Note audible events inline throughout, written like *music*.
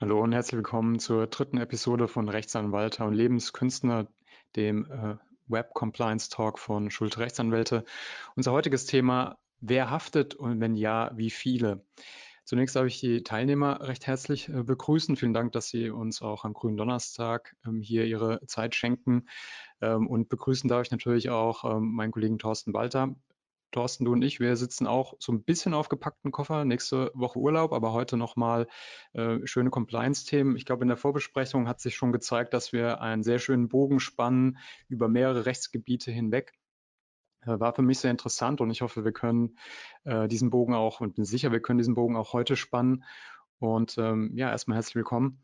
Hallo und herzlich willkommen zur dritten Episode von Rechtsanwalter und Lebenskünstler, dem äh, Web Compliance Talk von Schulte Rechtsanwälte. Unser heutiges Thema, wer haftet und wenn ja, wie viele? Zunächst darf ich die Teilnehmer recht herzlich äh, begrüßen. Vielen Dank, dass Sie uns auch am grünen Donnerstag ähm, hier Ihre Zeit schenken. Ähm, und begrüßen darf ich natürlich auch ähm, meinen Kollegen Thorsten Walter. Thorsten, du und ich, wir sitzen auch so ein bisschen auf gepackten Koffer. Nächste Woche Urlaub, aber heute nochmal äh, schöne Compliance-Themen. Ich glaube, in der Vorbesprechung hat sich schon gezeigt, dass wir einen sehr schönen Bogen spannen über mehrere Rechtsgebiete hinweg. Äh, war für mich sehr interessant und ich hoffe, wir können äh, diesen Bogen auch und bin sicher, wir können diesen Bogen auch heute spannen. Und ähm, ja, erstmal herzlich willkommen.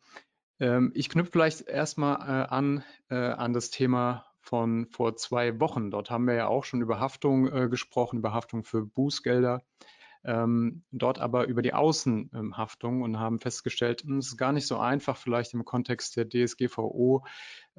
Ähm, ich knüpfe vielleicht erstmal äh, an äh, an das Thema von vor zwei Wochen. Dort haben wir ja auch schon über Haftung äh, gesprochen, über Haftung für Bußgelder, ähm, dort aber über die Außenhaftung und haben festgestellt, hm, es ist gar nicht so einfach, vielleicht im Kontext der DSGVO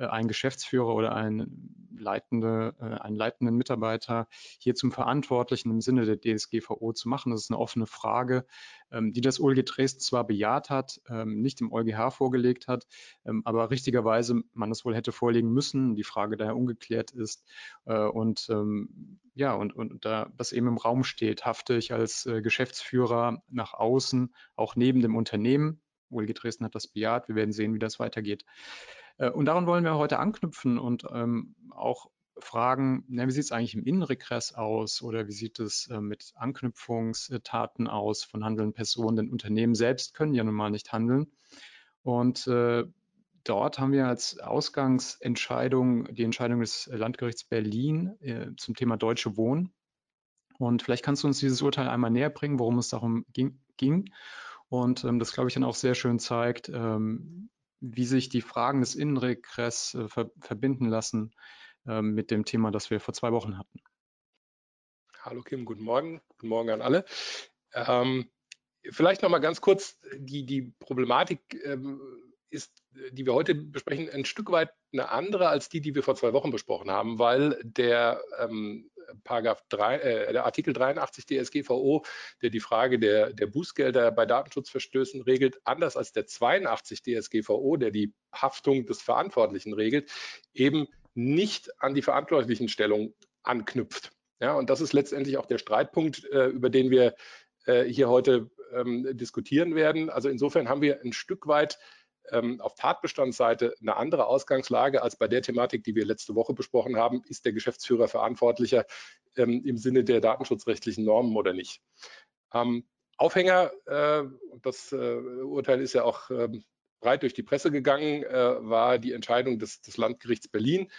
äh, einen Geschäftsführer oder einen, leitende, äh, einen leitenden Mitarbeiter hier zum Verantwortlichen im Sinne der DSGVO zu machen. Das ist eine offene Frage, ähm, die das OLG Dresden zwar bejaht hat, ähm, nicht im EuGH vorgelegt hat, ähm, aber richtigerweise man es wohl hätte vorlegen müssen, die Frage daher ungeklärt ist. Äh, und ja, und, und da das eben im Raum steht, hafte ich als Geschäftsführer nach außen, auch neben dem Unternehmen. OLG Dresden hat das bejaht. Wir werden sehen, wie das weitergeht. Äh, und daran wollen wir heute anknüpfen und ähm, auch fragen, na, wie sieht es eigentlich im Innenregress aus oder wie sieht es äh, mit Anknüpfungstaten aus von handelnden Personen? Denn Unternehmen selbst können ja nun mal nicht handeln. Und äh, dort haben wir als Ausgangsentscheidung die Entscheidung des Landgerichts Berlin äh, zum Thema Deutsche Wohnen. Und vielleicht kannst du uns dieses Urteil einmal näher bringen, worum es darum ging. ging. Und ähm, das, glaube ich, dann auch sehr schön zeigt, ähm, wie sich die Fragen des Innenregress äh, ver verbinden lassen äh, mit dem Thema, das wir vor zwei Wochen hatten. Hallo Kim, guten Morgen. Guten Morgen an alle. Ähm, vielleicht noch mal ganz kurz, die, die Problematik ähm, ist, die wir heute besprechen, ein Stück weit eine andere als die, die wir vor zwei Wochen besprochen haben, weil der ähm, Paragraph 3, äh, der Artikel 83 DSGVO, der die Frage der, der Bußgelder bei Datenschutzverstößen regelt, anders als der 82 DSGVO, der die Haftung des Verantwortlichen regelt, eben nicht an die Verantwortlichenstellung anknüpft. Ja, und das ist letztendlich auch der Streitpunkt, äh, über den wir äh, hier heute ähm, diskutieren werden. Also insofern haben wir ein Stück weit ähm, auf Tatbestandsseite eine andere Ausgangslage als bei der Thematik, die wir letzte Woche besprochen haben. Ist der Geschäftsführer verantwortlicher ähm, im Sinne der datenschutzrechtlichen Normen oder nicht? Ähm, Aufhänger, äh, das äh, Urteil ist ja auch ähm, breit durch die Presse gegangen, äh, war die Entscheidung des, des Landgerichts Berlin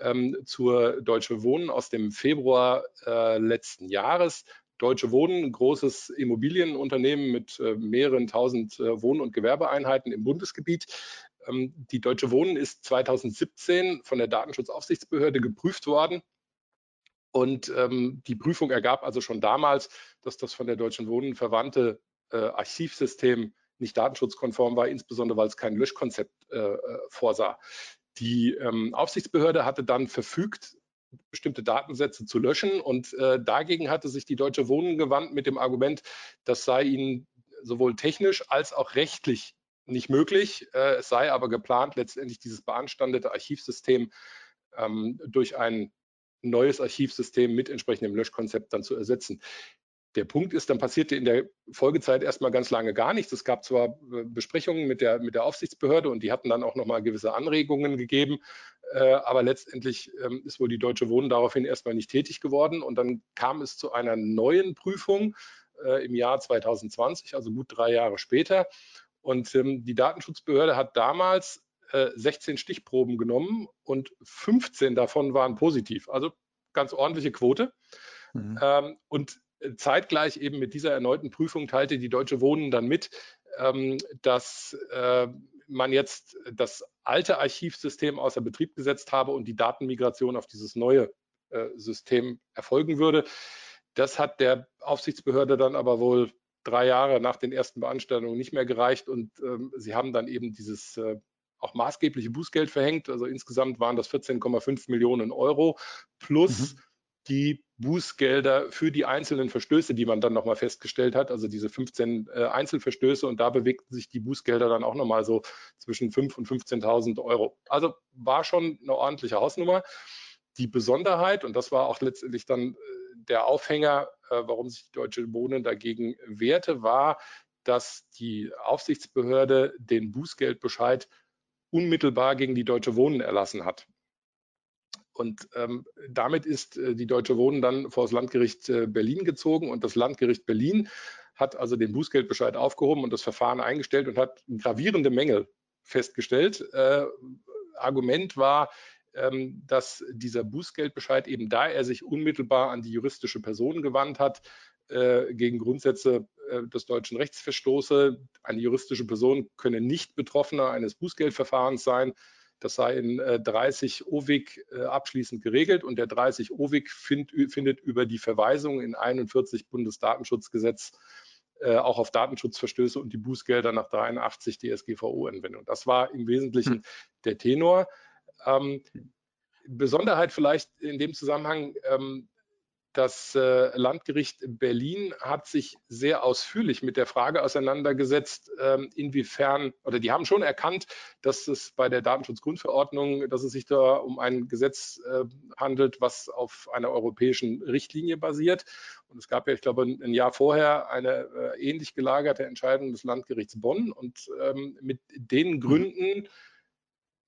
ähm, zur Deutsche Wohnen aus dem Februar äh, letzten Jahres, Deutsche Wohnen, ein großes Immobilienunternehmen mit äh, mehreren tausend äh, Wohn- und Gewerbeeinheiten im Bundesgebiet. Ähm, die Deutsche Wohnen ist 2017 von der Datenschutzaufsichtsbehörde geprüft worden. Und ähm, die Prüfung ergab also schon damals, dass das von der Deutschen Wohnen verwandte äh, Archivsystem nicht datenschutzkonform war, insbesondere weil es kein Löschkonzept äh, äh vorsah. Die ähm, Aufsichtsbehörde hatte dann verfügt, bestimmte Datensätze zu löschen. Und äh, dagegen hatte sich die Deutsche Wohnen gewandt mit dem Argument, das sei ihnen sowohl technisch als auch rechtlich nicht möglich. Äh, es sei aber geplant, letztendlich dieses beanstandete Archivsystem ähm, durch ein neues Archivsystem mit entsprechendem Löschkonzept dann zu ersetzen. Der Punkt ist, dann passierte in der Folgezeit erstmal ganz lange gar nichts. Es gab zwar äh, Besprechungen mit der, mit der Aufsichtsbehörde und die hatten dann auch nochmal gewisse Anregungen gegeben, äh, aber letztendlich ähm, ist wohl die Deutsche Wohnen daraufhin erstmal nicht tätig geworden und dann kam es zu einer neuen Prüfung äh, im Jahr 2020, also gut drei Jahre später. Und ähm, die Datenschutzbehörde hat damals 16 Stichproben genommen und 15 davon waren positiv, also ganz ordentliche Quote. Mhm. Ähm, und zeitgleich eben mit dieser erneuten Prüfung teilte die Deutsche Wohnen dann mit, ähm, dass äh, man jetzt das alte Archivsystem außer Betrieb gesetzt habe und die Datenmigration auf dieses neue äh, System erfolgen würde. Das hat der Aufsichtsbehörde dann aber wohl drei Jahre nach den ersten Beanstandungen nicht mehr gereicht und ähm, sie haben dann eben dieses äh, auch maßgebliche Bußgeld verhängt. Also insgesamt waren das 14,5 Millionen Euro plus mhm die Bußgelder für die einzelnen Verstöße, die man dann nochmal festgestellt hat, also diese 15 äh, Einzelverstöße und da bewegten sich die Bußgelder dann auch nochmal so zwischen 5.000 und 15.000 Euro. Also war schon eine ordentliche Hausnummer. Die Besonderheit, und das war auch letztendlich dann äh, der Aufhänger, äh, warum sich die Deutsche Wohnen dagegen wehrte, war, dass die Aufsichtsbehörde den Bußgeldbescheid unmittelbar gegen die Deutsche Wohnen erlassen hat. Und ähm, damit ist äh, die Deutsche Wohnen dann vor das Landgericht äh, Berlin gezogen und das Landgericht Berlin hat also den Bußgeldbescheid aufgehoben und das Verfahren eingestellt und hat gravierende Mängel festgestellt. Äh, Argument war, ähm, dass dieser Bußgeldbescheid eben da er sich unmittelbar an die juristische Person gewandt hat, äh, gegen Grundsätze äh, des deutschen Rechts verstoße. Eine juristische Person könne nicht Betroffener eines Bußgeldverfahrens sein. Das sei in 30 äh, OWIG äh, abschließend geregelt und der 30 OWIG find, findet über die Verweisung in 41 Bundesdatenschutzgesetz äh, auch auf Datenschutzverstöße und die Bußgelder nach 83 DSGVO-Anwendung. Das war im Wesentlichen hm. der Tenor. Ähm, Besonderheit vielleicht in dem Zusammenhang, ähm, das äh, Landgericht Berlin hat sich sehr ausführlich mit der Frage auseinandergesetzt, ähm, inwiefern, oder die haben schon erkannt, dass es bei der Datenschutzgrundverordnung, dass es sich da um ein Gesetz äh, handelt, was auf einer europäischen Richtlinie basiert. Und es gab ja, ich glaube, ein Jahr vorher eine äh, ähnlich gelagerte Entscheidung des Landgerichts Bonn. Und ähm, mit den Gründen,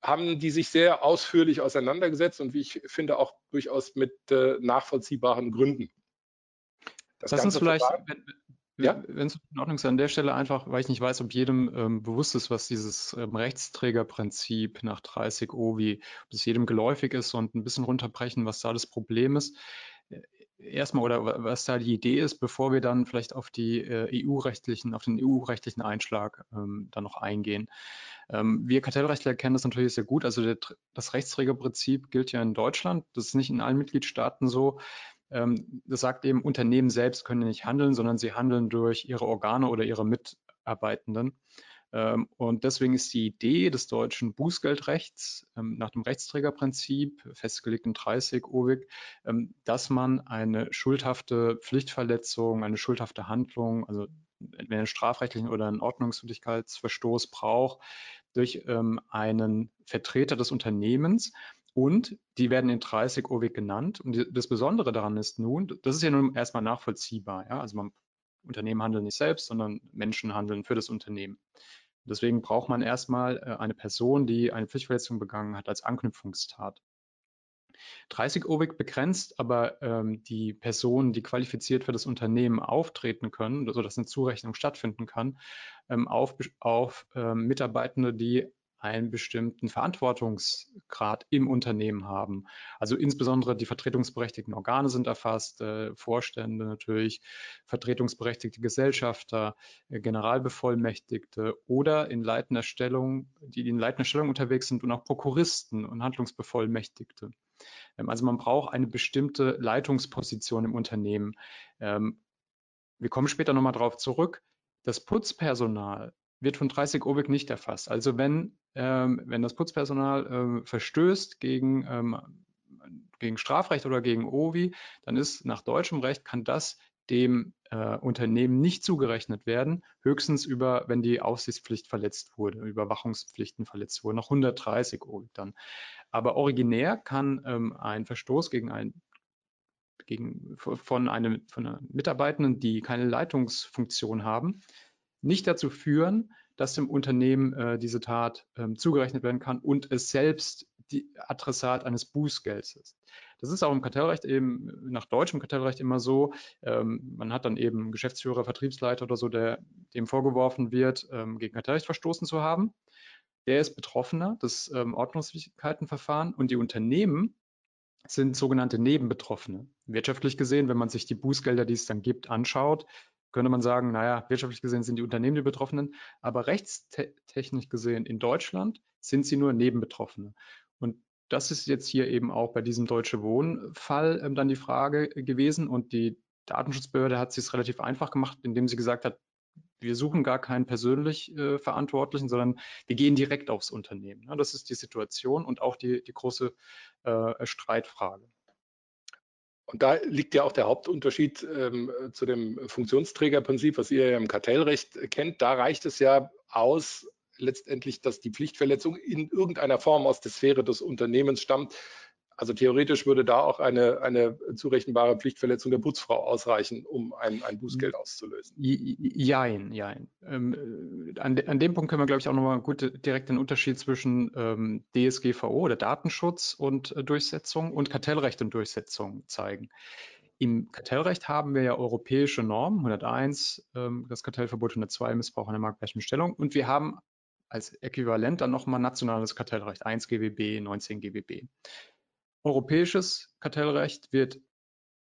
haben die sich sehr ausführlich auseinandergesetzt und wie ich finde auch durchaus mit äh, nachvollziehbaren Gründen. Das Lass uns vielleicht, wenn, ja? wenn es in Ordnung ist, an der Stelle einfach, weil ich nicht weiß, ob jedem ähm, bewusst ist, was dieses ähm, Rechtsträgerprinzip nach 30 OVI, ob es jedem geläufig ist und ein bisschen runterbrechen, was da das Problem ist. Erstmal oder was da die Idee ist, bevor wir dann vielleicht auf die äh, EU-rechtlichen, auf den EU-rechtlichen Einschlag ähm, dann noch eingehen. Ähm, wir Kartellrechtler kennen das natürlich sehr gut. Also der, das Rechtsträgerprinzip gilt ja in Deutschland. Das ist nicht in allen Mitgliedstaaten so. Ähm, das sagt eben, Unternehmen selbst können nicht handeln, sondern sie handeln durch ihre Organe oder ihre Mitarbeitenden. Ähm, und deswegen ist die Idee des deutschen Bußgeldrechts ähm, nach dem Rechtsträgerprinzip, festgelegt in 30 OWIG, ähm, dass man eine schuldhafte Pflichtverletzung, eine schuldhafte Handlung, also entweder einen strafrechtlichen oder einen Ordnungswidrigkeitsverstoß braucht, durch einen Vertreter des Unternehmens, und die werden in 30 OWIG genannt. Und das Besondere daran ist nun, das ist ja nun erstmal nachvollziehbar. Ja? Also man, Unternehmen handeln nicht selbst, sondern Menschen handeln für das Unternehmen. Deswegen braucht man erstmal äh, eine Person, die eine Pflichtverletzung begangen hat, als Anknüpfungstat. 30 OWIG begrenzt aber ähm, die Personen, die qualifiziert für das Unternehmen auftreten können, sodass eine Zurechnung stattfinden kann, ähm, auf, auf ähm, Mitarbeitende, die einen bestimmten Verantwortungsgrad im Unternehmen haben. Also insbesondere die vertretungsberechtigten Organe sind erfasst, äh, Vorstände natürlich, vertretungsberechtigte Gesellschafter, äh, Generalbevollmächtigte oder in leitender Stellung, die in leitender Stellung unterwegs sind und auch Prokuristen und Handlungsbevollmächtigte. Ähm, also man braucht eine bestimmte Leitungsposition im Unternehmen. Ähm, wir kommen später nochmal darauf zurück. Das Putzpersonal wird von 30 OWIG nicht erfasst. Also wenn, ähm, wenn das Putzpersonal ähm, verstößt gegen, ähm, gegen Strafrecht oder gegen OVI, dann ist nach deutschem Recht, kann das dem äh, Unternehmen nicht zugerechnet werden, höchstens über, wenn die Aufsichtspflicht verletzt wurde, Überwachungspflichten verletzt wurden, noch 130 OWIG dann. Aber originär kann ähm, ein Verstoß gegen ein gegen, von, einem, von einer Mitarbeitenden, die keine Leitungsfunktion haben, nicht dazu führen, dass dem Unternehmen äh, diese Tat ähm, zugerechnet werden kann und es selbst die Adressat eines Bußgelds ist. Das ist auch im Kartellrecht eben, nach deutschem Kartellrecht immer so. Ähm, man hat dann eben Geschäftsführer, Vertriebsleiter oder so, der dem vorgeworfen wird, ähm, gegen Kartellrecht verstoßen zu haben. Der ist Betroffener des ähm, Ordnungswidrigkeitenverfahren und die Unternehmen sind sogenannte Nebenbetroffene. Wirtschaftlich gesehen, wenn man sich die Bußgelder, die es dann gibt, anschaut, könnte man sagen, naja, wirtschaftlich gesehen sind die Unternehmen die Betroffenen, aber rechtstechnisch gesehen in Deutschland sind sie nur Nebenbetroffene. Und das ist jetzt hier eben auch bei diesem Deutsche Wohnen-Fall ähm, dann die Frage gewesen. Und die Datenschutzbehörde hat es relativ einfach gemacht, indem sie gesagt hat, wir suchen gar keinen persönlich äh, Verantwortlichen, sondern wir gehen direkt aufs Unternehmen. Ja, das ist die Situation und auch die, die große äh, Streitfrage. Und da liegt ja auch der Hauptunterschied ähm, zu dem Funktionsträgerprinzip, was ihr ja im Kartellrecht kennt. Da reicht es ja aus, letztendlich, dass die Pflichtverletzung in irgendeiner Form aus der Sphäre des Unternehmens stammt. Also theoretisch würde da auch eine, eine zurechenbare Pflichtverletzung der Putzfrau ausreichen, um ein, ein Bußgeld auszulösen. Jein, jein. Ähm, an, de, an, dem Punkt können wir, glaube ich, auch nochmal gut direkt den Unterschied zwischen ähm, DSGVO oder Datenschutz und äh, Durchsetzung und Kartellrecht und Durchsetzung zeigen. Im Kartellrecht haben wir ja europäische Normen, 101, ähm, das Kartellverbot 102, Missbrauch einer marktgleichen Stellung. Und wir haben als Äquivalent dann nochmal nationales Kartellrecht, 1 GWB, 19 GWB. Europäisches Kartellrecht wird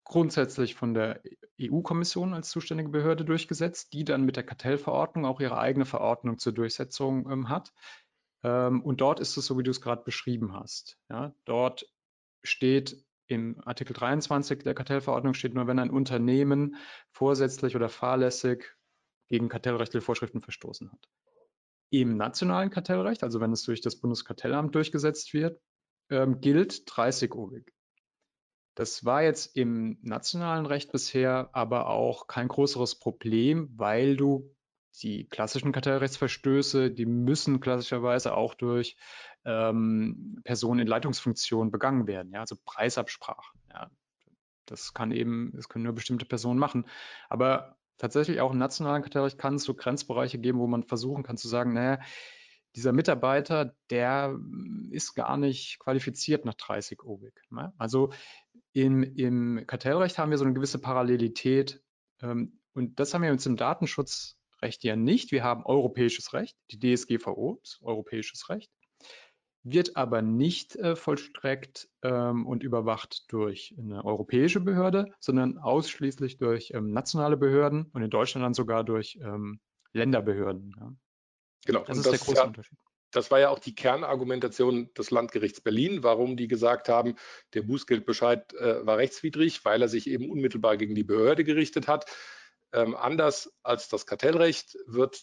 grundsätzlich von der EU-Kommission als zuständige Behörde durchgesetzt, die dann mit der Kartellverordnung auch ihre eigene Verordnung zur Durchsetzung ähm, hat. Ähm, und dort ist es so, wie du es gerade beschrieben hast. Ja, dort steht im Artikel 23 der Kartellverordnung steht nur, wenn ein Unternehmen vorsätzlich oder fahrlässig gegen kartellrechtliche Vorschriften verstoßen hat. Im nationalen Kartellrecht, also wenn es durch das Bundeskartellamt durchgesetzt wird, ähm, gilt 30-obig. Das war jetzt im nationalen Recht bisher aber auch kein größeres Problem, weil du die klassischen Kartellrechtsverstöße, die müssen klassischerweise auch durch ähm, Personen in Leitungsfunktionen begangen werden, ja, also Preisabsprachen. Ja. Das kann eben, das können nur bestimmte Personen machen. Aber tatsächlich auch im nationalen Kartellrecht kann es so Grenzbereiche geben, wo man versuchen kann zu sagen, naja, dieser Mitarbeiter, der hm, ist gar nicht qualifiziert nach 30 OWIG. Ne? Also im, im Kartellrecht haben wir so eine gewisse Parallelität ähm, und das haben wir uns im Datenschutzrecht ja nicht. Wir haben europäisches Recht, die DSGVO europäisches Recht, wird aber nicht äh, vollstreckt ähm, und überwacht durch eine europäische Behörde, sondern ausschließlich durch ähm, nationale Behörden und in Deutschland dann sogar durch ähm, Länderbehörden. Ja. Genau. Das ist das, der große ja, Unterschied. Das war ja auch die Kernargumentation des Landgerichts Berlin, warum die gesagt haben, der Bußgeldbescheid äh, war rechtswidrig, weil er sich eben unmittelbar gegen die Behörde gerichtet hat. Ähm, anders als das Kartellrecht wird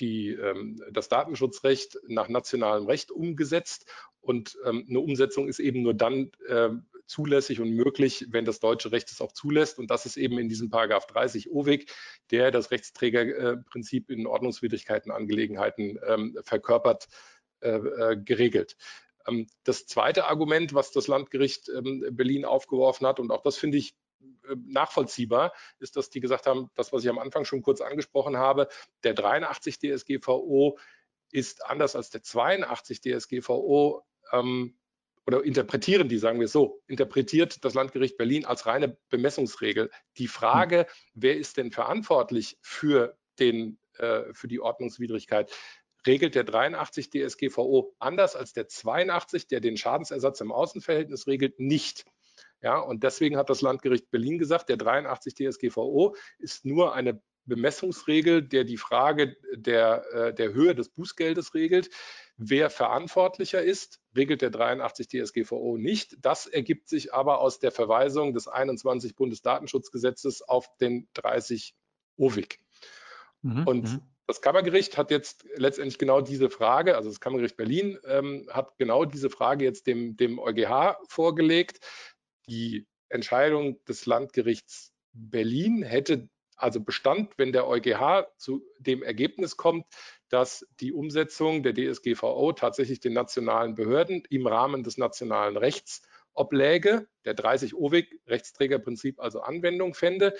die, ähm, das Datenschutzrecht nach nationalem Recht umgesetzt und ähm, eine Umsetzung ist eben nur dann äh, zulässig und möglich, wenn das deutsche Recht es auch zulässt. Und das ist eben in diesem Paragraph 30 OWIG, der das Rechtsträgerprinzip in Ordnungswidrigkeitenangelegenheiten ähm, verkörpert, äh, äh, geregelt. Ähm, das zweite Argument, was das Landgericht ähm, Berlin aufgeworfen hat, und auch das finde ich äh, nachvollziehbar, ist, dass die gesagt haben, das, was ich am Anfang schon kurz angesprochen habe, der 83 DSGVO ist anders als der 82 DSGVO ähm, oder interpretieren die, sagen wir es so, interpretiert das Landgericht Berlin als reine Bemessungsregel. Die Frage, wer ist denn verantwortlich für, den, äh, für die Ordnungswidrigkeit, regelt der 83 DSGVO anders als der 82, der den Schadensersatz im Außenverhältnis regelt, nicht. Ja, und deswegen hat das Landgericht Berlin gesagt, der 83 DSGVO ist nur eine Bemessungsregel, der die Frage der, äh, der Höhe des Bußgeldes regelt. Wer verantwortlicher ist, regelt der 83 DSGVO nicht. Das ergibt sich aber aus der Verweisung des 21 Bundesdatenschutzgesetzes auf den 30 OWIG. Mhm, und mhm. das Kammergericht hat jetzt letztendlich genau diese Frage, also das Kammergericht Berlin ähm, hat genau diese Frage jetzt dem, dem EuGH vorgelegt. Die Entscheidung des Landgerichts Berlin hätte also Bestand, wenn der EuGH zu dem Ergebnis kommt, dass die Umsetzung der DSGVO tatsächlich den nationalen Behörden im Rahmen des nationalen Rechts obläge, der 30 OWIG Rechtsträgerprinzip also Anwendung fände.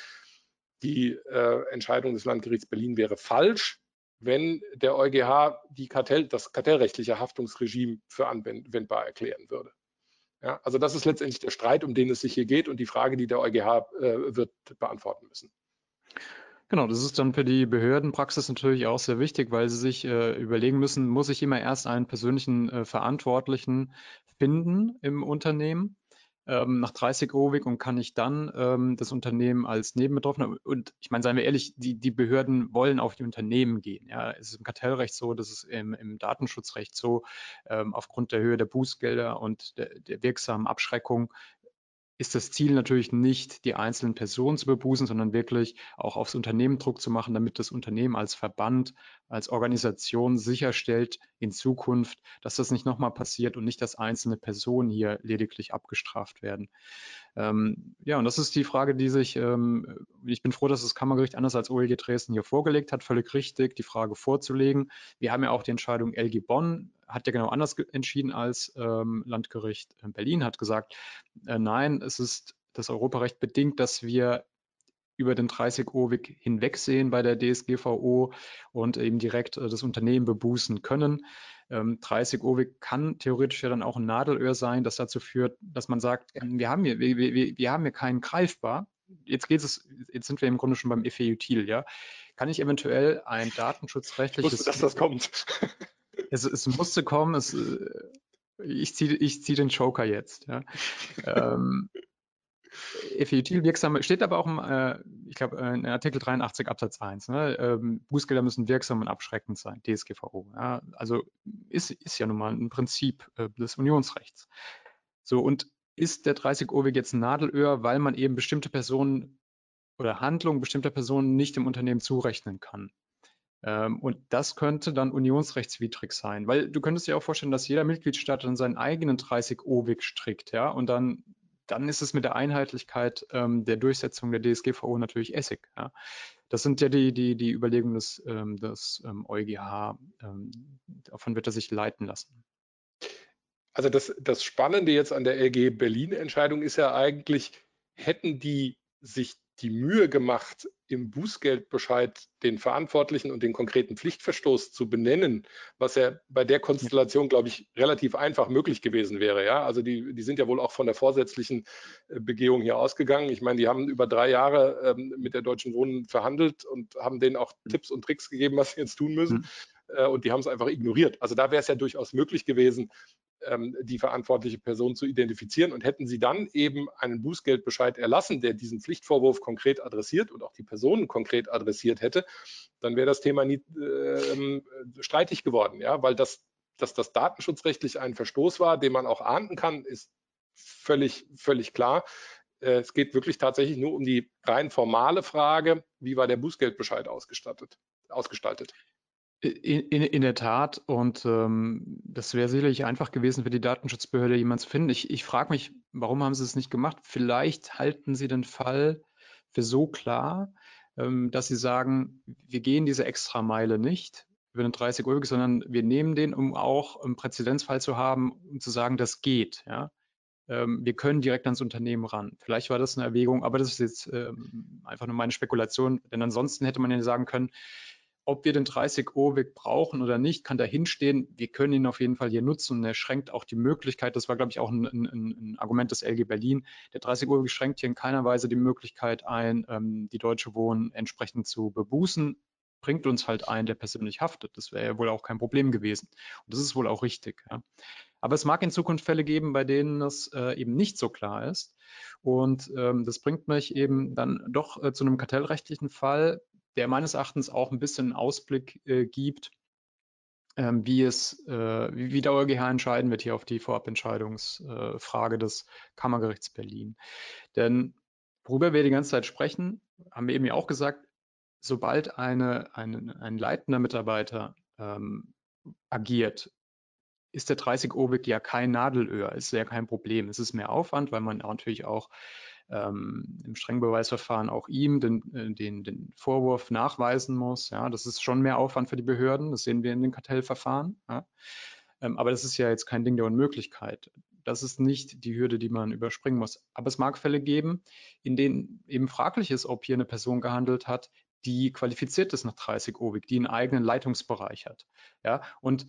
Die äh, Entscheidung des Landgerichts Berlin wäre falsch, wenn der EuGH die Kartell, das kartellrechtliche Haftungsregime für anwendbar erklären würde. Ja, also das ist letztendlich der Streit, um den es sich hier geht und die Frage, die der EuGH äh, wird beantworten müssen. Genau, das ist dann für die Behördenpraxis natürlich auch sehr wichtig, weil sie sich äh, überlegen müssen, muss ich immer erst einen persönlichen äh, Verantwortlichen finden im Unternehmen ähm, nach 30 OWIG und kann ich dann ähm, das Unternehmen als Nebenbetroffener und ich meine, seien wir ehrlich, die, die Behörden wollen auf die Unternehmen gehen. Ja, es ist im Kartellrecht so, das ist im, im Datenschutzrecht so, ähm, aufgrund der Höhe der Bußgelder und der, der wirksamen Abschreckung ist das Ziel natürlich nicht, die einzelnen Personen zu bebußen, sondern wirklich auch aufs Unternehmen Druck zu machen, damit das Unternehmen als Verband, als Organisation sicherstellt in Zukunft, dass das nicht nochmal passiert und nicht, dass einzelne Personen hier lediglich abgestraft werden. Ähm, ja, und das ist die Frage, die sich, ähm, ich bin froh, dass das Kammergericht anders als OLG Dresden hier vorgelegt hat, völlig richtig, die Frage vorzulegen. Wir haben ja auch die Entscheidung LG Bonn hat ja genau anders entschieden als ähm, Landgericht Berlin, hat gesagt, äh, nein, es ist das Europarecht bedingt, dass wir über den 30-O-Weg hinwegsehen bei der DSGVO und eben direkt äh, das Unternehmen bebußen können. Ähm, 30-O-Weg kann theoretisch ja dann auch ein Nadelöhr sein, das dazu führt, dass man sagt, wir haben hier, wir, wir, wir haben hier keinen greifbar. Jetzt geht es, jetzt sind wir im Grunde schon beim Effet-Util, ja. Kann ich eventuell ein datenschutzrechtliches. Ich wusste, dass das kommt. *laughs* es, es musste kommen, es, äh, ich ziehe ich zieh den Joker jetzt. Ja. *laughs* ähm, effektiv wirksam, steht aber auch im, äh, ich glaube, in Artikel 83 Absatz 1. Ne? Ähm, Bußgelder müssen wirksam und abschreckend sein, DSGVO. Ja? Also ist, ist ja nun mal ein Prinzip äh, des Unionsrechts. So, und ist der 30-OWG jetzt ein Nadelöhr, weil man eben bestimmte Personen oder Handlungen bestimmter Personen nicht im Unternehmen zurechnen kann? Ähm, und das könnte dann unionsrechtswidrig sein, weil du könntest dir auch vorstellen, dass jeder Mitgliedstaat dann seinen eigenen 30-OWIG strickt, ja, und dann, dann ist es mit der Einheitlichkeit ähm, der Durchsetzung der DSGVO natürlich Essig. Ja. Das sind ja die, die, die Überlegungen des, ähm, des ähm, EuGH, ähm, davon wird er sich leiten lassen. Also das, das Spannende jetzt an der LG Berlin-Entscheidung ist ja eigentlich, hätten die sich die Mühe gemacht, im Bußgeldbescheid den Verantwortlichen und den konkreten Pflichtverstoß zu benennen, was ja bei der Konstellation, glaube ich, relativ einfach möglich gewesen wäre. Ja, also die, die sind ja wohl auch von der vorsätzlichen äh, Begehung hier ausgegangen. Ich meine, die haben über drei Jahre ähm, mit der Deutschen Wohnen verhandelt und haben denen auch Tipps und Tricks gegeben, was sie jetzt tun müssen. Mhm. Und die haben es einfach ignoriert. Also da wäre es ja durchaus möglich gewesen, die verantwortliche Person zu identifizieren. Und hätten Sie dann eben einen Bußgeldbescheid erlassen, der diesen Pflichtvorwurf konkret adressiert und auch die Personen konkret adressiert hätte, dann wäre das Thema nie äh, streitig geworden, ja, weil das, dass das datenschutzrechtlich ein Verstoß war, den man auch ahnden kann, ist völlig, völlig klar. Äh, es geht wirklich tatsächlich nur um die rein formale Frage, wie war der Bußgeldbescheid ausgestattet, ausgestaltet. In, in, in der Tat, und ähm, das wäre sicherlich einfach gewesen für die Datenschutzbehörde, jemanden zu finden. Ich, ich frage mich, warum haben sie es nicht gemacht? Vielleicht halten sie den Fall für so klar, ähm, dass sie sagen, wir gehen diese Extrameile nicht über den 30 Euro, sondern wir nehmen den, um auch einen Präzedenzfall zu haben, um zu sagen, das geht. Ja? Ähm, wir können direkt ans Unternehmen ran. Vielleicht war das eine Erwägung, aber das ist jetzt ähm, einfach nur meine Spekulation, denn ansonsten hätte man ja sagen können, ob wir den 30-O-Weg brauchen oder nicht, kann dahinstehen. Wir können ihn auf jeden Fall hier nutzen und er schränkt auch die Möglichkeit, das war, glaube ich, auch ein, ein, ein Argument des LG Berlin, der 30-O-Weg schränkt hier in keiner Weise die Möglichkeit ein, ähm, die Deutsche Wohnen entsprechend zu bebußen, bringt uns halt ein, der persönlich haftet. Das wäre ja wohl auch kein Problem gewesen. Und das ist wohl auch richtig. Ja. Aber es mag in Zukunft Fälle geben, bei denen das äh, eben nicht so klar ist. Und ähm, das bringt mich eben dann doch äh, zu einem kartellrechtlichen Fall, der meines Erachtens auch ein bisschen Ausblick äh, gibt, ähm, wie es, äh, wie, wie der EuGH entscheiden wird hier auf die Vorabentscheidungsfrage äh, des Kammergerichts Berlin. Denn worüber wir die ganze Zeit sprechen, haben wir eben ja auch gesagt, sobald eine, eine, ein leitender Mitarbeiter ähm, agiert, ist der 30 Obig ja kein Nadelöhr, ist ja kein Problem. Es ist mehr Aufwand, weil man natürlich auch ähm, im Strengbeweisverfahren auch ihm den, äh, den, den Vorwurf nachweisen muss. Ja, das ist schon mehr Aufwand für die Behörden. Das sehen wir in den Kartellverfahren. Ja. Ähm, aber das ist ja jetzt kein Ding der Unmöglichkeit. Das ist nicht die Hürde, die man überspringen muss. Aber es mag Fälle geben, in denen eben fraglich ist, ob hier eine Person gehandelt hat, die qualifiziert ist nach 30 OWIG, die einen eigenen Leitungsbereich hat. Ja, und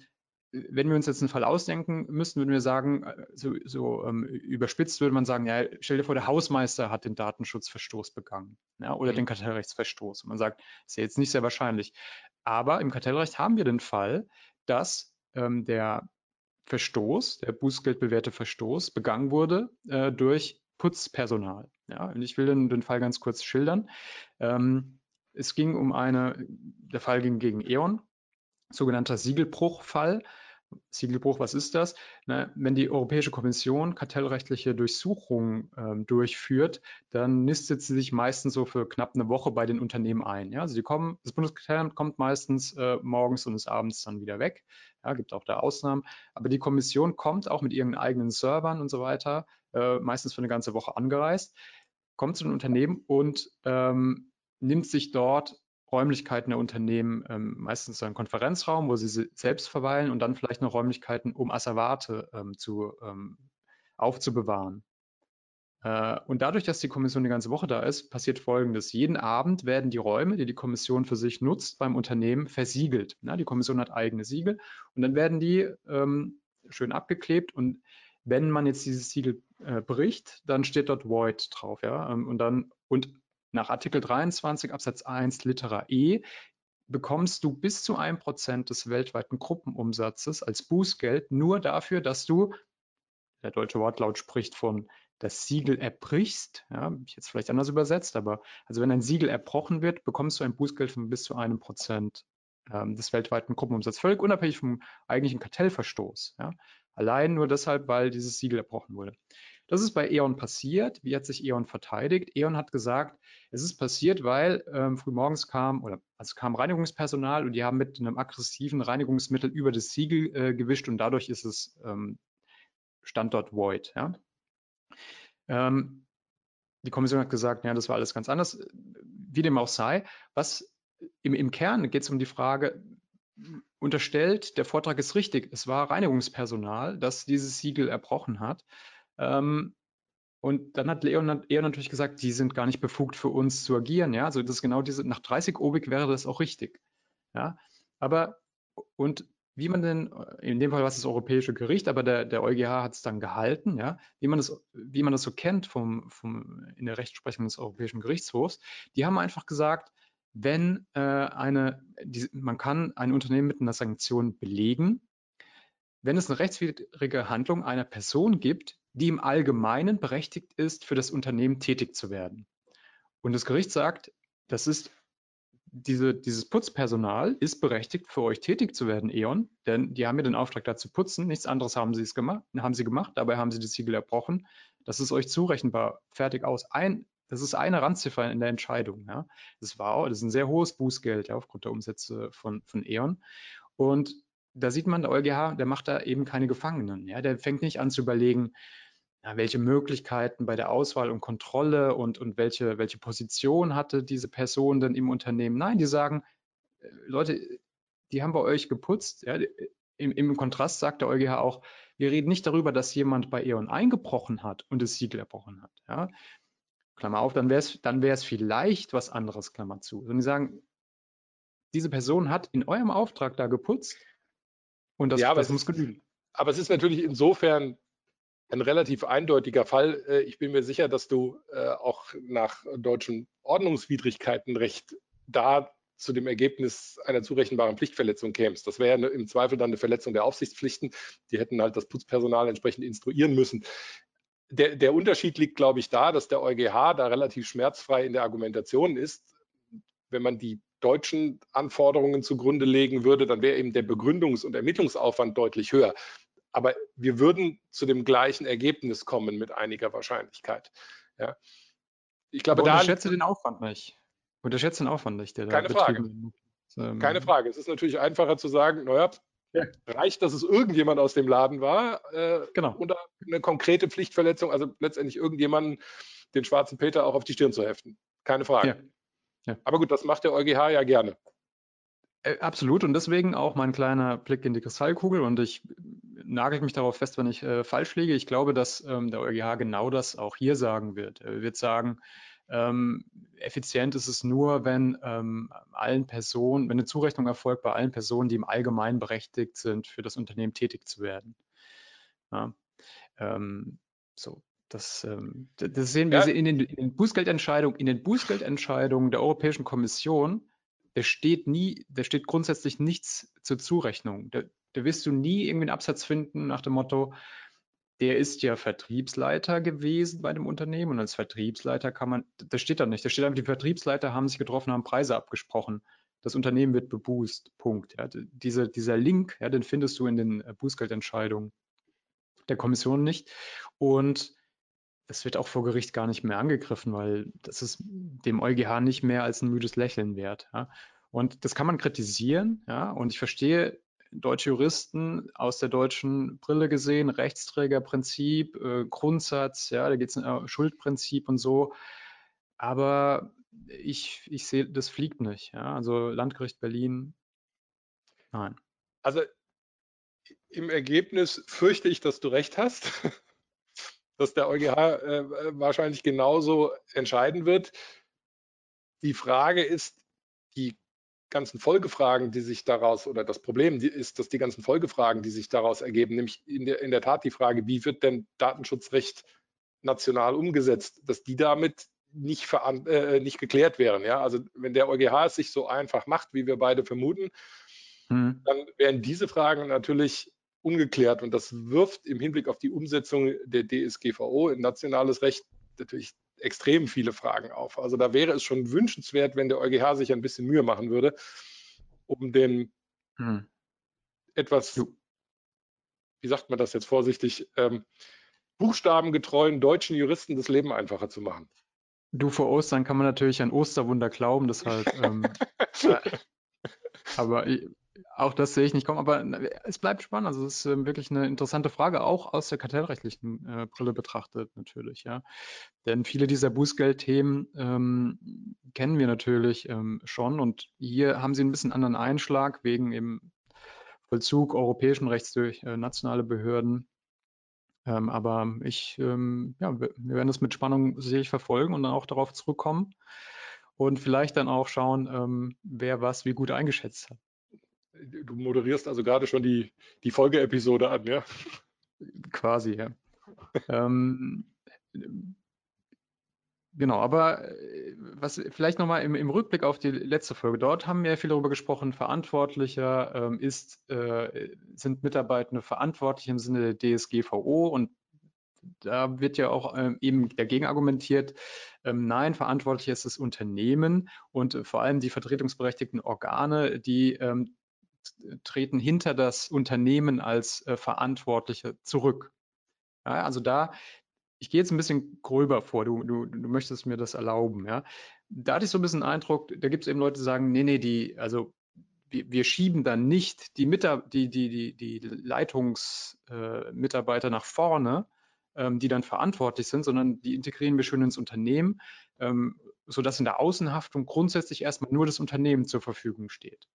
wenn wir uns jetzt einen Fall ausdenken müssten, würden wir sagen, äh, so, so ähm, überspitzt würde man sagen, ja, stell dir vor, der Hausmeister hat den Datenschutzverstoß begangen ja, oder mhm. den Kartellrechtsverstoß. Und man sagt, ist ja jetzt nicht sehr wahrscheinlich. Aber im Kartellrecht haben wir den Fall, dass ähm, der Verstoß, der bußgeldbewährte Verstoß, begangen wurde äh, durch Putzpersonal. Ja, und ich will den, den Fall ganz kurz schildern. Ähm, es ging um eine, der Fall ging gegen E.ON, sogenannter Siegelbruchfall. Siegelbruch, was ist das? Na, wenn die Europäische Kommission kartellrechtliche Durchsuchungen ähm, durchführt, dann nistet sie sich meistens so für knapp eine Woche bei den Unternehmen ein. Ja? Also die kommen, das Bundeskartellamt kommt meistens äh, morgens und ist abends dann wieder weg. Ja, gibt auch da Ausnahmen. Aber die Kommission kommt auch mit ihren eigenen Servern und so weiter, äh, meistens für eine ganze Woche angereist, kommt zu den Unternehmen und ähm, nimmt sich dort Räumlichkeiten der Unternehmen, ähm, meistens ein Konferenzraum, wo sie selbst verweilen und dann vielleicht noch Räumlichkeiten, um Asservate ähm, zu, ähm, aufzubewahren. Äh, und dadurch, dass die Kommission die ganze Woche da ist, passiert Folgendes. Jeden Abend werden die Räume, die die Kommission für sich nutzt, beim Unternehmen versiegelt. Na, die Kommission hat eigene Siegel und dann werden die ähm, schön abgeklebt und wenn man jetzt dieses Siegel äh, bricht, dann steht dort Void drauf, ja, ähm, und dann und nach Artikel 23 Absatz 1 Litera E bekommst du bis zu 1% des weltweiten Gruppenumsatzes als Bußgeld nur dafür, dass du, der deutsche Wortlaut spricht von das Siegel erbrichst, ja, ich jetzt vielleicht anders übersetzt, aber also wenn ein Siegel erbrochen wird, bekommst du ein Bußgeld von bis zu einem Prozent ähm, des weltweiten Gruppenumsatzes, völlig unabhängig vom eigentlichen Kartellverstoß. Ja. Allein nur deshalb, weil dieses Siegel erbrochen wurde. Das ist bei E.ON passiert. Wie hat sich E.ON verteidigt? E.ON hat gesagt, es ist passiert, weil ähm, frühmorgens kam oder also kam Reinigungspersonal und die haben mit einem aggressiven Reinigungsmittel über das Siegel äh, gewischt und dadurch ist es ähm, Standort Void. Ja? Ähm, die Kommission hat gesagt, ja, das war alles ganz anders. Wie dem auch sei, was im, im Kern geht es um die Frage, unterstellt, der Vortrag ist richtig, es war Reinigungspersonal, das dieses Siegel erbrochen hat. Ähm, und dann hat Leon eher natürlich gesagt, die sind gar nicht befugt für uns zu agieren. Ja, also das ist genau diese, nach 30 Obig wäre das auch richtig. Ja, aber und wie man denn, in dem Fall war es das Europäische Gericht, aber der, der EuGH hat es dann gehalten, ja, wie man das, wie man das so kennt vom, vom, in der Rechtsprechung des Europäischen Gerichtshofs, die haben einfach gesagt, wenn äh, eine, die, man kann ein Unternehmen mit einer Sanktion belegen, wenn es eine rechtswidrige Handlung einer Person gibt, die im Allgemeinen berechtigt ist, für das Unternehmen tätig zu werden. Und das Gericht sagt, das ist diese, dieses Putzpersonal ist berechtigt, für euch tätig zu werden, E.ON, denn die haben ja den Auftrag da zu putzen. Nichts anderes haben sie, es gemacht, haben sie gemacht, dabei haben sie das Siegel erbrochen. Das ist euch zurechenbar, fertig aus. Ein, das ist eine Randziffer in der Entscheidung. Ja. Das war das ist ein sehr hohes Bußgeld ja, aufgrund der Umsätze von, von E.ON. Und da sieht man, der EuGH, der macht da eben keine Gefangenen. Ja. Der fängt nicht an zu überlegen, ja, welche Möglichkeiten bei der Auswahl und Kontrolle und, und welche, welche Position hatte diese Person denn im Unternehmen. Nein, die sagen, äh, Leute, die haben bei euch geputzt. Ja, im, Im Kontrast sagt der EuGH auch, wir reden nicht darüber, dass jemand bei E.ON eingebrochen hat und das Siegel erbrochen hat. Ja. Klammer auf, dann wäre es dann vielleicht was anderes, Klammer zu. Sondern die sagen, diese Person hat in eurem Auftrag da geputzt und das, ja, das muss genügen. Aber es ist natürlich insofern ein relativ eindeutiger Fall. Äh, ich bin mir sicher, dass du äh, auch nach deutschem Ordnungswidrigkeitenrecht da zu dem Ergebnis einer zurechenbaren Pflichtverletzung kämst. Das wäre im Zweifel dann eine Verletzung der Aufsichtspflichten. Die hätten halt das Putzpersonal entsprechend instruieren müssen. Der, der Unterschied liegt, glaube ich, da, dass der EuGH da relativ schmerzfrei in der Argumentation ist. Wenn man die deutschen Anforderungen zugrunde legen würde, dann wäre eben der Begründungs- und Ermittlungsaufwand deutlich höher. Aber wir würden zu dem gleichen Ergebnis kommen mit einiger Wahrscheinlichkeit. Ja. Ich glaube, da. Unterschätze den Aufwand nicht. Unterschätze den Aufwand nicht, der keine da Frage. Ähm, keine Frage. Es ist natürlich einfacher zu sagen, naja, ja. reicht, dass es irgendjemand aus dem Laden war äh, genau. und eine konkrete Pflichtverletzung, also letztendlich irgendjemanden den schwarzen Peter auch auf die Stirn zu heften. Keine Frage. Ja. Ja. Aber gut, das macht der EuGH ja gerne. Äh, absolut und deswegen auch mein kleiner Blick in die Kristallkugel und ich nagel mich darauf fest, wenn ich äh, falsch liege. Ich glaube, dass ähm, der EuGH genau das auch hier sagen wird. Er wird sagen, ähm, effizient ist es nur, wenn ähm, allen Personen, wenn eine Zurechnung erfolgt bei allen Personen, die im Allgemeinen berechtigt sind, für das Unternehmen tätig zu werden. Ja, ähm, so, das, ähm, das sehen wir ja. in den, in den Bußgeldentscheidungen, in den Bußgeldentscheidungen der Europäischen Kommission da steht nie, da steht grundsätzlich nichts zur Zurechnung. Da, da wirst du nie irgendwie einen Absatz finden nach dem Motto, der ist ja Vertriebsleiter gewesen bei dem Unternehmen und als Vertriebsleiter kann man, das steht da nicht. Da steht einfach, die Vertriebsleiter haben sich getroffen, haben Preise abgesprochen. das Unternehmen wird beboost. Punkt. Ja, diese, dieser Link, ja, den findest du in den äh, Bußgeldentscheidungen der Kommission nicht. Und es wird auch vor Gericht gar nicht mehr angegriffen, weil das ist dem EuGH nicht mehr als ein müdes Lächeln wert. Ja. Und das kann man kritisieren, ja, und ich verstehe deutsche Juristen aus der deutschen Brille gesehen, Rechtsträgerprinzip, äh, Grundsatz, ja, da geht es um äh, Schuldprinzip und so. Aber ich, ich sehe, das fliegt nicht. Ja? Also Landgericht Berlin, nein. Also im Ergebnis fürchte ich, dass du recht hast, *laughs* dass der EuGH äh, wahrscheinlich genauso entscheiden wird. Die Frage ist, die ganzen Folgefragen, die sich daraus, oder das Problem ist, dass die ganzen Folgefragen, die sich daraus ergeben, nämlich in der, in der Tat die Frage, wie wird denn Datenschutzrecht national umgesetzt, dass die damit nicht, äh, nicht geklärt wären. Ja? Also wenn der EuGH es sich so einfach macht, wie wir beide vermuten, hm. dann wären diese Fragen natürlich ungeklärt und das wirft im Hinblick auf die Umsetzung der DSGVO in nationales Recht natürlich extrem viele Fragen auf. Also da wäre es schon wünschenswert, wenn der EuGH sich ein bisschen Mühe machen würde, um den hm. etwas, wie sagt man das jetzt vorsichtig, ähm, buchstabengetreuen deutschen Juristen das Leben einfacher zu machen. Du vor Ostern kann man natürlich an Osterwunder glauben, deshalb. ähm, *laughs* aber auch das sehe ich nicht kommen. Aber es bleibt spannend. Also es ist ähm, wirklich eine interessante Frage, auch aus der kartellrechtlichen äh, Brille betrachtet natürlich. Ja, denn viele dieser Bußgeldthemen ähm, kennen wir natürlich ähm, schon und hier haben sie ein bisschen anderen Einschlag wegen eben Vollzug europäischen Rechts durch äh, nationale Behörden. Ähm, aber ich, ähm, ja, wir werden das mit Spannung sicherlich verfolgen und dann auch darauf zurückkommen und vielleicht dann auch schauen, ähm, wer was wie gut eingeschätzt hat. Du moderierst also gerade schon die, die Folgeepisode an, ja? Quasi, ja. ähm, Genau, aber äh, was vielleicht nochmal im, im Rückblick auf die letzte Folge, dort haben wir viel darüber gesprochen, Verantwortlicher ähm, ist, äh, sind Mitarbeitende verantwortlich im Sinne der DSGVO und da wird ja auch ähm, eben dagegen argumentiert, ähm, nein, verantwortlich ist das Unternehmen und äh, vor allem die vertretungsberechtigten Organe, die ähm, treten hinter das Unternehmen als äh, Verantwortliche zurück. Ja, also da ich gehe jetzt ein bisschen gröber vor, du, du, du möchtest mir das erlauben, ja. Da hatte ich so ein bisschen den Eindruck, da gibt es eben Leute, die sagen, nee, nee, die, also wir, wir schieben dann nicht die, Mitab die, die, die, die Leitungsmitarbeiter äh, nach vorne, ähm, die dann verantwortlich sind, sondern die integrieren wir schön ins Unternehmen, ähm, sodass in der Außenhaftung grundsätzlich erstmal nur das Unternehmen zur Verfügung steht.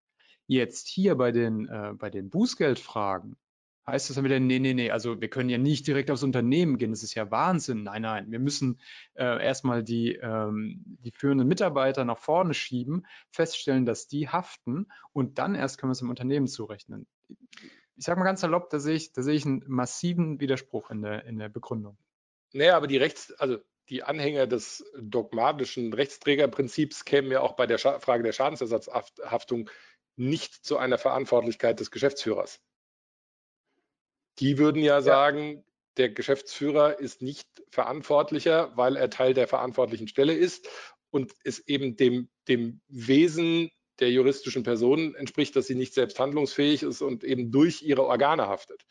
Jetzt hier bei den, äh, bei den Bußgeldfragen heißt das dann wieder, nee, nee, nee, also wir können ja nicht direkt aufs Unternehmen gehen, das ist ja Wahnsinn. Nein, nein, wir müssen äh, erstmal die, ähm, die führenden Mitarbeiter nach vorne schieben, feststellen, dass die haften und dann erst können wir es im Unternehmen zurechnen. Ich sage mal ganz salopp, da sehe ich, da ich einen massiven Widerspruch in der, in der Begründung. Naja, aber die Rechts, also die Anhänger des dogmatischen Rechtsträgerprinzips kämen ja auch bei der Scha Frage der Schadensersatzhaftung nicht zu einer Verantwortlichkeit des Geschäftsführers. Die würden ja, ja sagen, der Geschäftsführer ist nicht verantwortlicher, weil er Teil der verantwortlichen Stelle ist und es eben dem, dem Wesen der juristischen Person entspricht, dass sie nicht selbst handlungsfähig ist und eben durch ihre Organe haftet.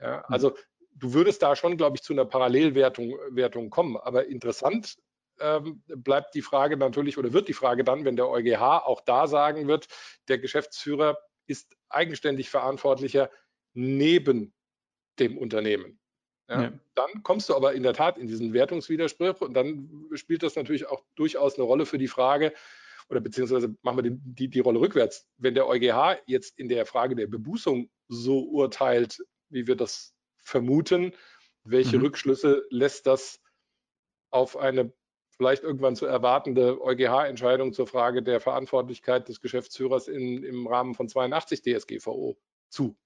Ja, hm. also du würdest da schon, glaube ich, zu einer Parallelwertung Wertung kommen. Aber interessant ähm, bleibt die Frage natürlich oder wird die Frage dann, wenn der EuGH auch da sagen wird, der Geschäftsführer ist eigenständig verantwortlicher neben dem Unternehmen. Ja, ja. Dann kommst du aber in der Tat in diesen Wertungswiderspruch und dann spielt das natürlich auch durchaus eine Rolle für die Frage, oder beziehungsweise machen wir die, die, die Rolle rückwärts. Wenn der EuGH jetzt in der Frage der Bebußung so urteilt, wie wir das vermuten, welche mhm. Rückschlüsse lässt das auf eine vielleicht irgendwann zu erwartende EuGH-Entscheidung zur Frage der Verantwortlichkeit des Geschäftsführers in, im Rahmen von 82 DSGVO zu?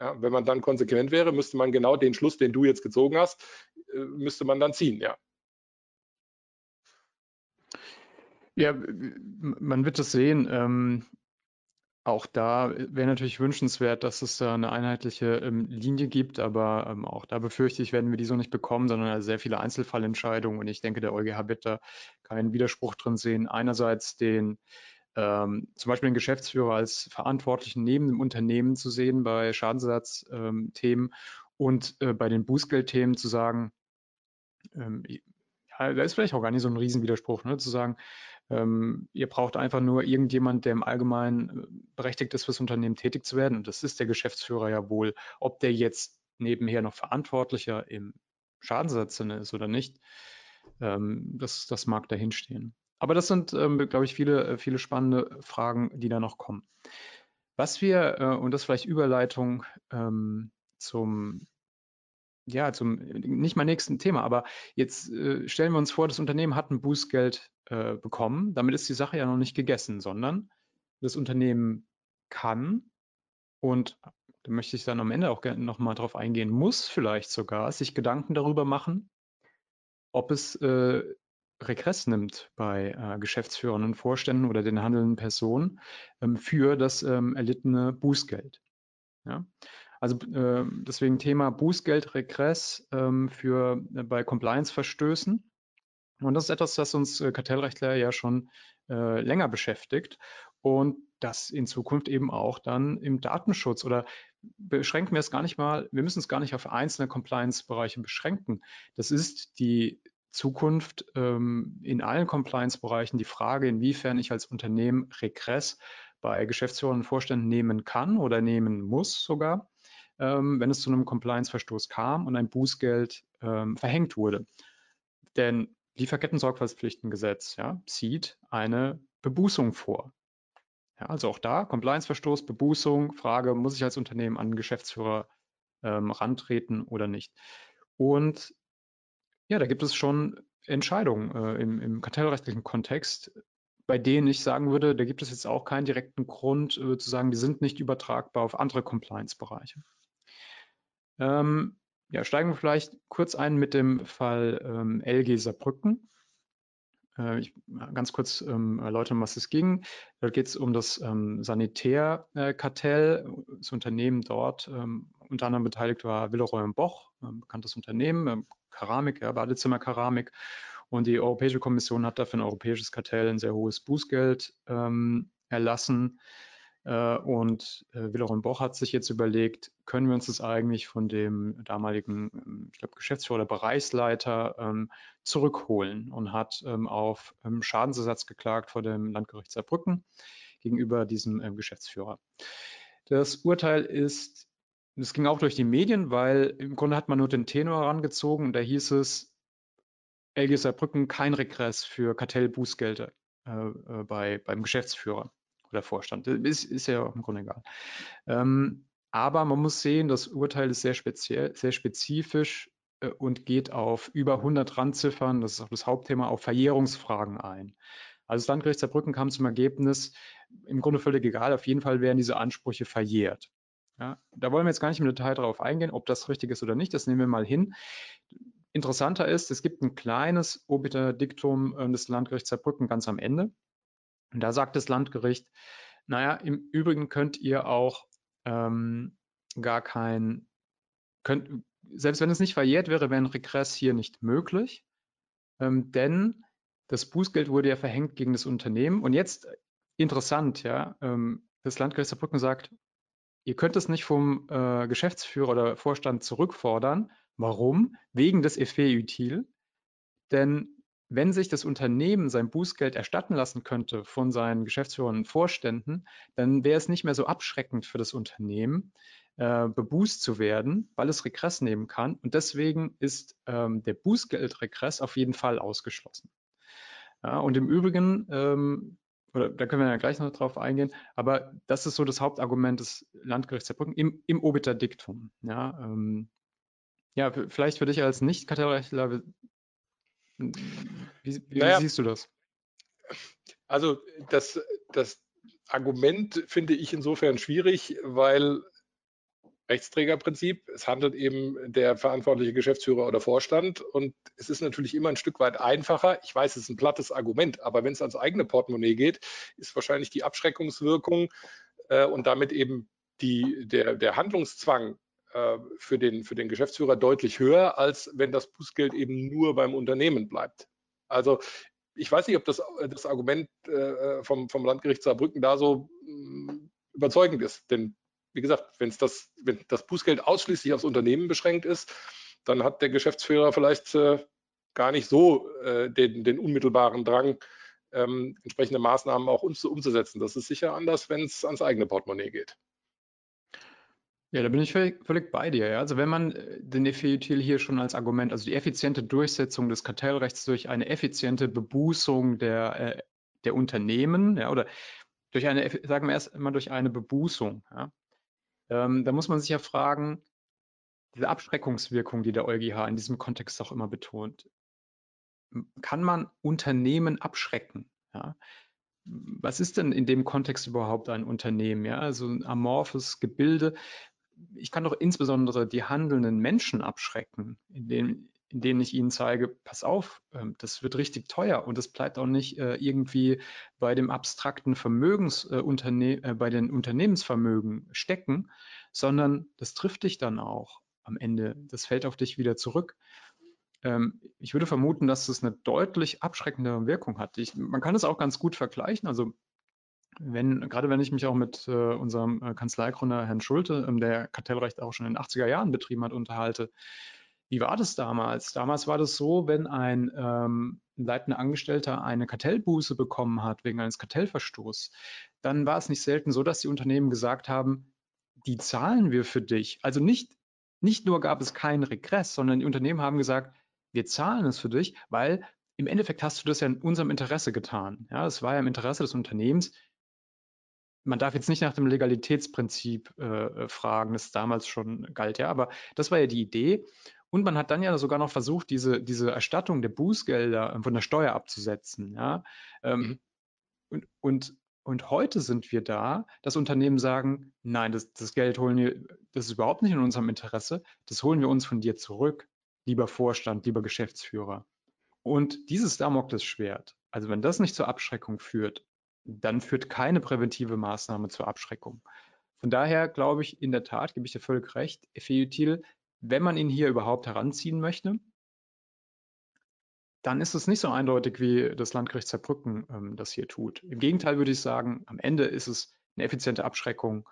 Ja, wenn man dann konsequent wäre, müsste man genau den Schluss, den du jetzt gezogen hast, äh, müsste man dann ziehen, ja. Ja, man wird es sehen. Auch da wäre natürlich wünschenswert, dass es da eine einheitliche ähm, Linie gibt, aber ähm, auch da befürchte ich, werden wir die so nicht bekommen, sondern sehr viele Einzelfallentscheidungen. Und ich denke, der EuGH wird da keinen Widerspruch drin sehen. Einerseits den ähm, zum Beispiel den Geschäftsführer als Verantwortlichen neben dem Unternehmen zu sehen bei Schadensersatzthemen ähm, und äh, bei den Bußgeldthemen zu sagen, ähm, ja, da ist vielleicht auch gar nicht so ein Riesenwiderspruch, ne, zu sagen, ähm, ihr braucht einfach nur irgendjemand, der im Allgemeinen äh, berechtigt ist, fürs Unternehmen tätig zu werden. Und das ist der Geschäftsführer ja wohl. Ob der jetzt nebenher noch Verantwortlicher im Schadensersatzsinne ist oder nicht, ähm, das, das mag dahinstehen. Aber das sind, ähm, glaube ich, viele, äh, viele spannende Fragen, die da noch kommen. Was wir, äh, und das vielleicht Überleitung ähm, zum ja, zum nicht mal nächsten Thema, aber jetzt äh, stellen wir uns vor, das Unternehmen hat ein Bußgeld äh, bekommen. Damit ist die Sache ja noch nicht gegessen, sondern das Unternehmen kann und da möchte ich dann am Ende auch gerne nochmal drauf eingehen, muss vielleicht sogar sich Gedanken darüber machen, ob es äh, Regress nimmt bei äh, Geschäftsführern und Vorständen oder den handelnden Personen ähm, für das ähm, erlittene Bußgeld. Ja? Also äh, deswegen Thema Bußgeld, Regress ähm, für äh, bei Compliance-Verstößen. Und das ist etwas, das uns äh, Kartellrechtler ja schon äh, länger beschäftigt und das in Zukunft eben auch dann im Datenschutz oder beschränken wir es gar nicht mal, wir müssen es gar nicht auf einzelne Compliance-Bereiche beschränken. Das ist die Zukunft ähm, in allen Compliance-Bereichen die Frage, inwiefern ich als Unternehmen Regress bei Geschäftsführern und Vorständen nehmen kann oder nehmen muss sogar ähm, wenn es zu einem Compliance-Verstoß kam und ein Bußgeld ähm, verhängt wurde. Denn Lieferketten-Sorgfaltspflichtengesetz ja, sieht eine Bebußung vor. Ja, also auch da, Compliance-Verstoß, Bebußung, Frage, muss ich als Unternehmen an den Geschäftsführer ähm, rantreten oder nicht? Und ja, da gibt es schon Entscheidungen äh, im, im, kartellrechtlichen Kontext, bei denen ich sagen würde, da gibt es jetzt auch keinen direkten Grund äh, zu sagen, die sind nicht übertragbar auf andere Compliance-Bereiche. Ähm, ja, steigen wir vielleicht kurz ein mit dem Fall ähm, LG Saarbrücken. Äh, ich ganz kurz ähm, erläutern, was es ging. Da geht es um das ähm, Sanitärkartell. Das Unternehmen dort, ähm, unter anderem beteiligt war Villeroy Boch, ein bekanntes Unternehmen, ähm, Keramik, ja, Badezimmerkeramik. Und die Europäische Kommission hat dafür ein europäisches Kartell ein sehr hohes Bußgeld ähm, erlassen. Äh, und äh, Willeron Boch hat sich jetzt überlegt, können wir uns das eigentlich von dem damaligen, ähm, ich glaube, Geschäftsführer oder Bereichsleiter ähm, zurückholen und hat ähm, auf Schadensersatz geklagt vor dem Landgericht Saarbrücken gegenüber diesem Geschäftsführer. Das Urteil ist, es ging auch durch die Medien, weil im Grunde hat man nur den Tenor herangezogen und da hieß es, LG Saarbrücken kein Regress für Kartellbußgelder äh, bei, beim Geschäftsführer oder Vorstand. Ist, ist ja im Grunde egal. Ähm, aber man muss sehen, das Urteil ist sehr speziell, sehr spezifisch äh, und geht auf über 100 Randziffern, das ist auch das Hauptthema, auf Verjährungsfragen ein. Also das Landgericht Saarbrücken kam zum Ergebnis, im Grunde völlig egal, auf jeden Fall werden diese Ansprüche verjährt. Ja, da wollen wir jetzt gar nicht im Detail darauf eingehen, ob das richtig ist oder nicht, das nehmen wir mal hin. Interessanter ist, es gibt ein kleines Obiter-Diktum äh, des Landgerichts Saarbrücken ganz am Ende. Und da sagt das Landgericht, naja, im Übrigen könnt ihr auch ähm, gar kein, könnt, selbst wenn es nicht verjährt wäre, wäre ein Regress hier nicht möglich, ähm, denn das Bußgeld wurde ja verhängt gegen das Unternehmen. Und jetzt interessant, ja, ähm, das Landgericht Saarbrücken sagt, ihr könnt es nicht vom äh, Geschäftsführer oder Vorstand zurückfordern. Warum? Wegen des Effet util. Denn wenn sich das Unternehmen sein Bußgeld erstatten lassen könnte von seinen Geschäftsführern und Vorständen, dann wäre es nicht mehr so abschreckend für das Unternehmen, äh, bebußt zu werden, weil es Regress nehmen kann. Und deswegen ist ähm, der Bußgeldregress auf jeden Fall ausgeschlossen. Ja, und im Übrigen, ähm, oder da können wir ja gleich noch drauf eingehen, aber das ist so das Hauptargument des Landgerichts Saarbrücken im, im Obiter Diktum. Ja, ähm, ja, vielleicht für dich als Nicht-Kartellrechtler wie, wie naja, siehst du das? Also das, das Argument finde ich insofern schwierig, weil Rechtsträgerprinzip, es handelt eben der verantwortliche Geschäftsführer oder Vorstand und es ist natürlich immer ein Stück weit einfacher. Ich weiß, es ist ein plattes Argument, aber wenn es ans eigene Portemonnaie geht, ist wahrscheinlich die Abschreckungswirkung äh, und damit eben die, der, der Handlungszwang für, den, für den Geschäftsführer deutlich höher, als wenn das Bußgeld eben nur beim Unternehmen bleibt. Also ich weiß nicht, ob das, das Argument äh, vom, vom Landgericht Saarbrücken da so mm, überzeugend ist. Denn wie gesagt, wenn das, wenn das Bußgeld ausschließlich aufs Unternehmen beschränkt ist, dann hat der Geschäftsführer vielleicht äh, gar nicht so äh, den, den, unmittelbaren Drang, ähm, entsprechende Maßnahmen auch um, umzusetzen. Das ist sicher anders, wenn es ans eigene Portemonnaie geht. Ja, da bin ich völlig, völlig bei dir. Ja. Also wenn man äh, den Effiutil hier schon als Argument, also die effiziente Durchsetzung des Kartellrechts durch eine effiziente Bebußung der, äh, der Unternehmen, ja, oder durch eine, sagen wir erst mal durch eine Bebußung, ja, ähm, da muss man sich ja fragen, diese Abschreckungswirkung, die der EuGH in diesem Kontext auch immer betont, kann man Unternehmen abschrecken? Ja? Was ist denn in dem Kontext überhaupt ein Unternehmen? Ja, also ein amorphes Gebilde, ich kann doch insbesondere die handelnden Menschen abschrecken, indem, indem ich ihnen zeige, pass auf, ähm, das wird richtig teuer und es bleibt auch nicht äh, irgendwie bei dem abstrakten Vermögensunterne äh, bei den Unternehmensvermögen stecken, sondern das trifft dich dann auch am Ende. Das fällt auf dich wieder zurück. Ähm, ich würde vermuten, dass es eine deutlich abschreckende Wirkung hat. Ich, man kann es auch ganz gut vergleichen. Also wenn, gerade wenn ich mich auch mit äh, unserem äh, Kanzleigründer Herrn Schulte, ähm, der Kartellrecht auch schon in den 80er Jahren betrieben hat, unterhalte. Wie war das damals? Damals war das so, wenn ein ähm, leitender Angestellter eine Kartellbuße bekommen hat wegen eines Kartellverstoßes, dann war es nicht selten so, dass die Unternehmen gesagt haben, die zahlen wir für dich. Also nicht, nicht nur gab es keinen Regress, sondern die Unternehmen haben gesagt, wir zahlen es für dich, weil im Endeffekt hast du das ja in unserem Interesse getan. Ja, es war ja im Interesse des Unternehmens, man darf jetzt nicht nach dem Legalitätsprinzip äh, äh, fragen, das damals schon galt, ja, aber das war ja die Idee. Und man hat dann ja sogar noch versucht, diese, diese Erstattung der Bußgelder von der Steuer abzusetzen, ja. Ähm, mhm. und, und, und heute sind wir da, dass Unternehmen sagen, nein, das, das Geld holen wir, das ist überhaupt nicht in unserem Interesse, das holen wir uns von dir zurück, lieber Vorstand, lieber Geschäftsführer. Und dieses Damoklesschwert, also wenn das nicht zur Abschreckung führt, dann führt keine präventive Maßnahme zur Abschreckung. Von daher glaube ich, in der Tat, gebe ich dir völlig recht, Efeutil, wenn man ihn hier überhaupt heranziehen möchte, dann ist es nicht so eindeutig, wie das Landgericht Saarbrücken ähm, das hier tut. Im Gegenteil würde ich sagen, am Ende ist es eine effiziente Abschreckung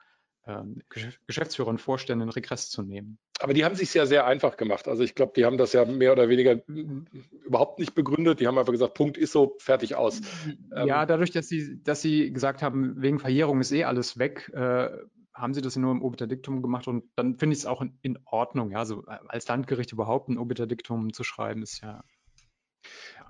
ähm, Geschäftsführer und Vorstände in Regress zu nehmen. Aber die haben sich ja sehr einfach gemacht. Also ich glaube, die haben das ja mehr oder weniger überhaupt nicht begründet. Die haben einfach gesagt, Punkt ist so, fertig aus. Ja, ähm, dadurch, dass sie, dass sie gesagt haben, wegen Verjährung ist eh alles weg, äh, haben sie das nur im Obiterdiktum gemacht und dann finde ich es auch in, in, Ordnung. Ja, also äh, als Landgericht überhaupt ein Obiterdiktum zu schreiben, ist ja.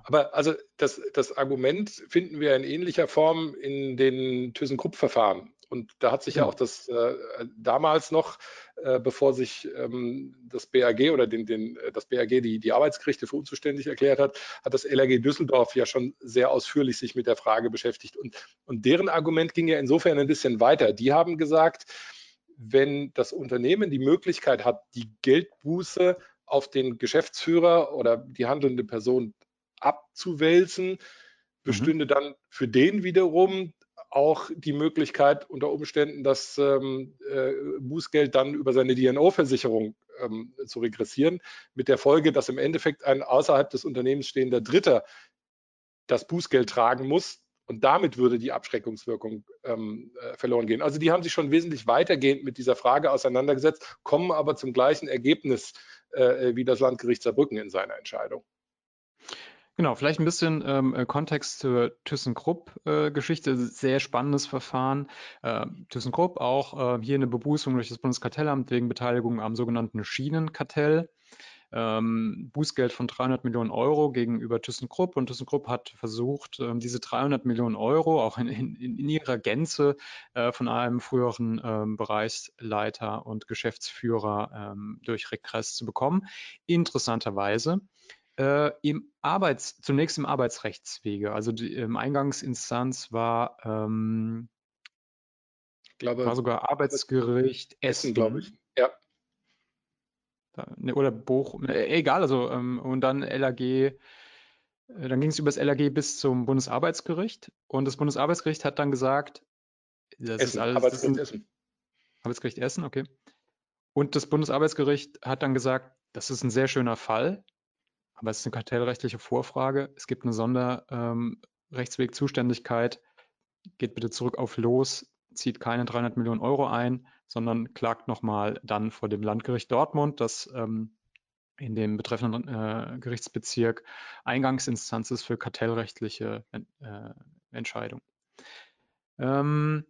Aber also das, das Argument finden wir in ähnlicher Form in den ThyssenKrupp-Verfahren. Und da hat sich ja, auch das äh, damals noch, äh, bevor sich ähm, das BAG oder den, den, äh, das BAG die, die Arbeitsgerichte für unzuständig erklärt hat, hat das LRG Düsseldorf ja schon sehr ausführlich sich mit der Frage beschäftigt. Und, und deren Argument ging ja insofern ein bisschen weiter. Die haben gesagt, wenn das Unternehmen die Möglichkeit hat, die Geldbuße auf den Geschäftsführer oder die handelnde Person abzuwälzen, mhm. bestünde mhm. dann für den wiederum auch die Möglichkeit unter Umständen, das ähm, äh, Bußgeld dann über seine DNO-Versicherung ähm, zu regressieren, mit der Folge, dass im Endeffekt ein außerhalb des Unternehmens stehender Dritter das Bußgeld tragen muss. Und damit würde die Abschreckungswirkung ähm, äh, verloren gehen. Also die haben sich schon wesentlich weitergehend mit dieser Frage auseinandergesetzt, kommen aber zum gleichen Ergebnis äh, wie das Landgericht Saarbrücken in seiner Entscheidung. Genau, vielleicht ein bisschen ähm, äh, Kontext zur ThyssenKrupp-Geschichte. Äh, Sehr spannendes Verfahren. Äh, ThyssenKrupp auch äh, hier eine Bebußung durch das Bundeskartellamt wegen Beteiligung am sogenannten Schienenkartell. Ähm, Bußgeld von 300 Millionen Euro gegenüber ThyssenKrupp und ThyssenKrupp hat versucht, ähm, diese 300 Millionen Euro auch in, in, in ihrer Gänze äh, von einem früheren ähm, Bereichsleiter und Geschäftsführer ähm, durch Regress zu bekommen. Interessanterweise äh, im Arbeits, zunächst im Arbeitsrechtswege. Also die ähm, Eingangsinstanz war, ähm, glaube, war sogar Arbeitsgericht Essen, glaube ich. Ja. Da, ne, oder Bochum, äh, egal, also ähm, und dann LAG, äh, dann ging es über das LAG bis zum Bundesarbeitsgericht und das Bundesarbeitsgericht hat dann gesagt, das Essen, ist alles. Arbeitsgericht das Essen. Arbeitsgericht Essen, okay. Und das Bundesarbeitsgericht hat dann gesagt, das ist ein sehr schöner Fall, aber es ist eine kartellrechtliche Vorfrage. Es gibt eine Sonderrechtswegzuständigkeit. Ähm, Geht bitte zurück auf Los, zieht keine 300 Millionen Euro ein, sondern klagt nochmal dann vor dem Landgericht Dortmund, das ähm, in dem betreffenden äh, Gerichtsbezirk Eingangsinstanz ist für kartellrechtliche äh, Entscheidungen. Ähm,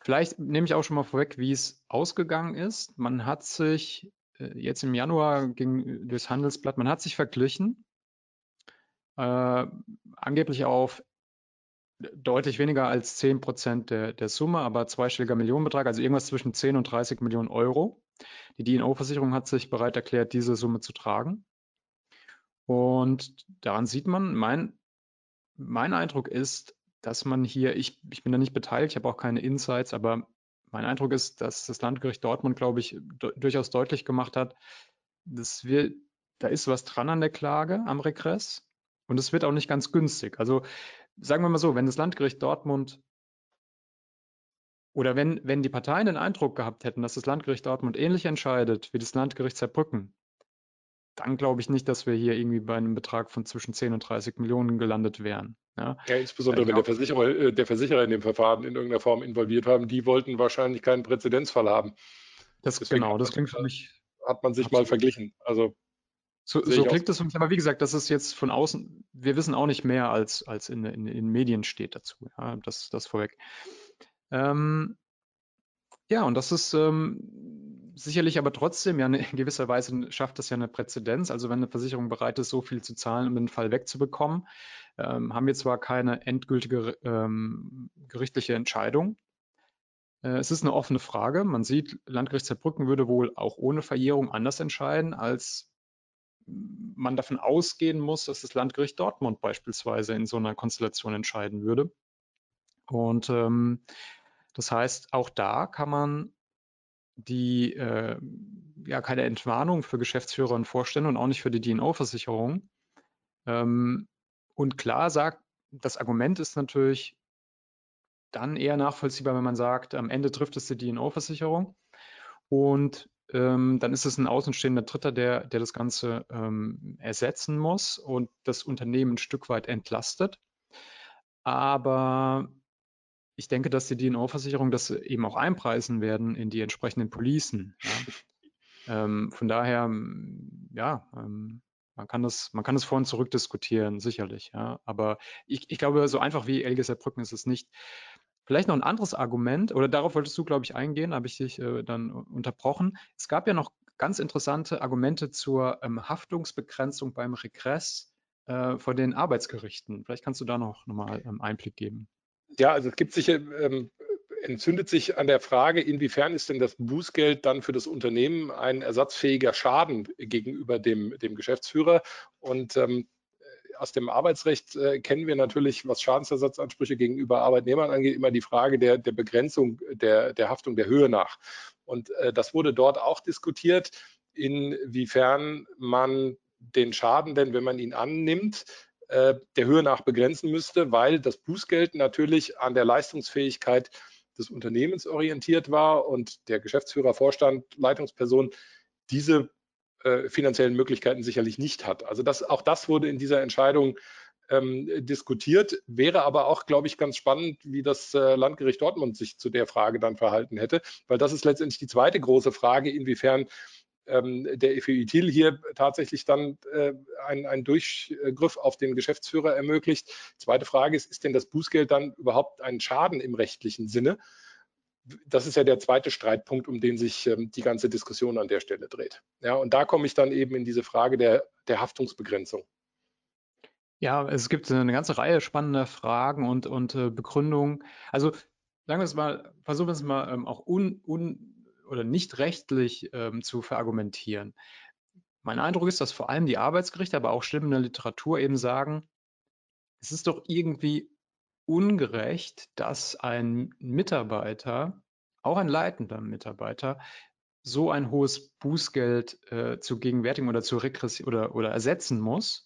vielleicht nehme ich auch schon mal vorweg, wie es ausgegangen ist. Man hat sich jetzt im Januar ging durchs Handelsblatt, man hat sich verglichen, äh, angeblich auf deutlich weniger als 10 Prozent der, der Summe, aber zweistelliger Millionenbetrag, also irgendwas zwischen 10 und 30 Millionen Euro. Die DNO-Versicherung hat sich bereit erklärt, diese Summe zu tragen. Und daran sieht man, mein, mein Eindruck ist, dass man hier, ich, ich bin da nicht beteiligt, ich habe auch keine Insights, aber mein Eindruck ist, dass das Landgericht Dortmund, glaube ich, durchaus deutlich gemacht hat, dass wir, da ist was dran an der Klage, am Regress. Und es wird auch nicht ganz günstig. Also sagen wir mal so, wenn das Landgericht Dortmund oder wenn, wenn die Parteien den Eindruck gehabt hätten, dass das Landgericht Dortmund ähnlich entscheidet wie das Landgericht Saarbrücken, dann glaube ich nicht, dass wir hier irgendwie bei einem Betrag von zwischen 10 und 30 Millionen gelandet wären. Ja, ja insbesondere wenn der Versicherer, äh, der Versicherer in dem Verfahren in irgendeiner Form involviert haben, die wollten wahrscheinlich keinen Präzedenzfall haben. Das, genau, das klingt für mich. Hat man sich absolut. mal verglichen. Also so, so klingt es für mich, aber wie gesagt, das ist jetzt von außen, wir wissen auch nicht mehr, als, als in, in, in Medien steht dazu. Ja, das, das vorweg. Ähm, ja, und das ist ähm, sicherlich aber trotzdem ja in gewisser Weise schafft das ja eine Präzedenz. Also wenn eine Versicherung bereit ist, so viel zu zahlen, um den Fall wegzubekommen, ähm, haben wir zwar keine endgültige ähm, gerichtliche Entscheidung. Äh, es ist eine offene Frage. Man sieht, Landgericht Zerbrücken würde wohl auch ohne Verjährung anders entscheiden, als man davon ausgehen muss, dass das Landgericht Dortmund beispielsweise in so einer Konstellation entscheiden würde. Und ähm, das heißt, auch da kann man die äh, ja keine Entwarnung für Geschäftsführer und Vorstände und auch nicht für die DNO-Versicherung. Ähm, und klar sagt, das Argument ist natürlich dann eher nachvollziehbar, wenn man sagt, am Ende trifft es die DNO-Versicherung. Und ähm, dann ist es ein außenstehender Dritter, der, der das Ganze ähm, ersetzen muss und das Unternehmen ein Stück weit entlastet. Aber ich denke, dass die DNO-Versicherung das eben auch einpreisen werden in die entsprechenden Policen. Ja. ähm, von daher, ja, ähm, man kann das, man kann das vor und zurück diskutieren, sicherlich. Ja. Aber ich, ich glaube, so einfach wie LGS Brücken ist es nicht. Vielleicht noch ein anderes Argument, oder darauf wolltest du, glaube ich, eingehen, habe ich dich äh, dann unterbrochen. Es gab ja noch ganz interessante Argumente zur ähm, Haftungsbegrenzung beim Regress äh, vor den Arbeitsgerichten. Vielleicht kannst du da noch, noch mal ähm, Einblick geben. Ja, also es gibt sicher, ähm, entzündet sich an der Frage, inwiefern ist denn das Bußgeld dann für das Unternehmen ein ersatzfähiger Schaden gegenüber dem, dem Geschäftsführer? Und ähm, aus dem Arbeitsrecht äh, kennen wir natürlich, was Schadensersatzansprüche gegenüber Arbeitnehmern angeht, immer die Frage der, der Begrenzung der, der Haftung der Höhe nach. Und äh, das wurde dort auch diskutiert, inwiefern man den Schaden denn, wenn man ihn annimmt, äh, der Höhe nach begrenzen müsste, weil das Bußgeld natürlich an der Leistungsfähigkeit des Unternehmens orientiert war und der Geschäftsführer, Vorstand, Leitungsperson diese äh, finanziellen Möglichkeiten sicherlich nicht hat. Also das, auch das wurde in dieser Entscheidung ähm, diskutiert. Wäre aber auch, glaube ich, ganz spannend, wie das äh, Landgericht Dortmund sich zu der Frage dann verhalten hätte, weil das ist letztendlich die zweite große Frage, inwiefern ähm, der FEITIL hier tatsächlich dann äh, einen Durchgriff auf den Geschäftsführer ermöglicht. Zweite Frage ist, ist denn das Bußgeld dann überhaupt ein Schaden im rechtlichen Sinne? das ist ja der zweite Streitpunkt, um den sich ähm, die ganze Diskussion an der Stelle dreht. Ja, und da komme ich dann eben in diese Frage der, der Haftungsbegrenzung. Ja, es gibt eine ganze Reihe spannender Fragen und, und äh, Begründungen. Also sagen wir es mal, versuchen wir es mal ähm, auch un, un oder nicht rechtlich ähm, zu verargumentieren. Mein Eindruck ist, dass vor allem die Arbeitsgerichte, aber auch Stimmen in der Literatur eben sagen, es ist doch irgendwie ungerecht, dass ein Mitarbeiter, auch ein leitender Mitarbeiter, so ein hohes Bußgeld äh, zu gegenwärtigen oder zu regressieren oder, oder ersetzen muss.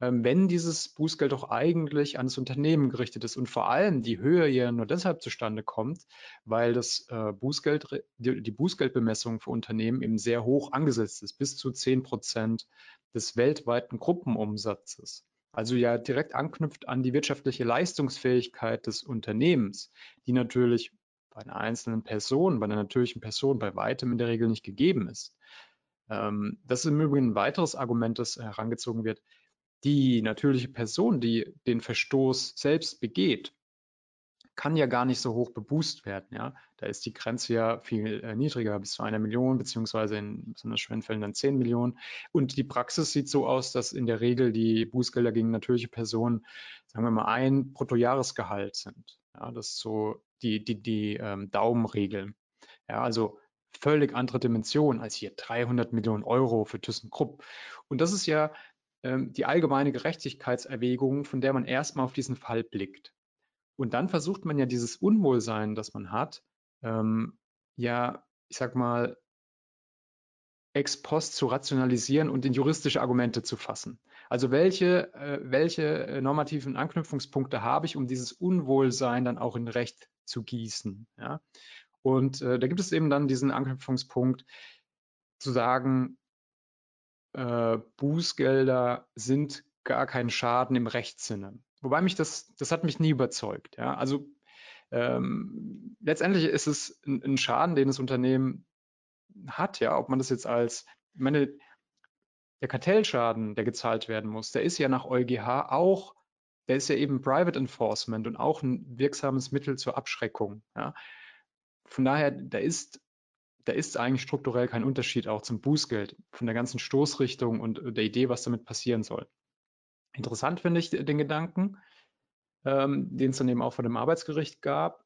Ähm, wenn dieses Bußgeld doch eigentlich an das Unternehmen gerichtet ist und vor allem die Höhe ja nur deshalb zustande kommt, weil das äh, Bußgeld, die, Bußgeldbemessung für Unternehmen eben sehr hoch angesetzt ist, bis zu 10 Prozent des weltweiten Gruppenumsatzes. Also ja direkt anknüpft an die wirtschaftliche Leistungsfähigkeit des Unternehmens, die natürlich bei einer einzelnen Person, bei einer natürlichen Person bei weitem in der Regel nicht gegeben ist. Ähm, das ist im Übrigen ein weiteres Argument, das herangezogen wird die natürliche Person, die den Verstoß selbst begeht, kann ja gar nicht so hoch beboost werden. Ja? Da ist die Grenze ja viel äh, niedriger, bis zu einer Million, beziehungsweise in besonders schweren Fällen dann 10 Millionen. Und die Praxis sieht so aus, dass in der Regel die Bußgelder gegen natürliche Personen, sagen wir mal, ein Bruttojahresgehalt sind. Ja? Das ist so die, die, die ähm, Daumenregel. Ja, also völlig andere Dimension als hier 300 Millionen Euro für ThyssenKrupp. Und das ist ja die allgemeine Gerechtigkeitserwägung, von der man erstmal auf diesen Fall blickt. Und dann versucht man ja dieses Unwohlsein, das man hat, ähm, ja, ich sag mal, ex post zu rationalisieren und in juristische Argumente zu fassen. Also welche, äh, welche äh, normativen Anknüpfungspunkte habe ich, um dieses Unwohlsein dann auch in Recht zu gießen? Ja? Und äh, da gibt es eben dann diesen Anknüpfungspunkt zu sagen, äh, Bußgelder sind gar kein Schaden im Rechtssinne. Wobei mich das, das hat mich nie überzeugt. Ja? Also ähm, letztendlich ist es ein, ein, Schaden, den das Unternehmen hat, ja, ob man das jetzt als, ich meine, der Kartellschaden, der gezahlt werden muss, der ist ja nach EuGH auch, der ist ja eben Private Enforcement und auch ein wirksames Mittel zur Abschreckung. Ja. Von daher, da ist da ist eigentlich strukturell kein Unterschied auch zum Bußgeld von der ganzen Stoßrichtung und der Idee, was damit passieren soll. Interessant finde ich den Gedanken, ähm, den es dann eben auch von dem Arbeitsgericht gab,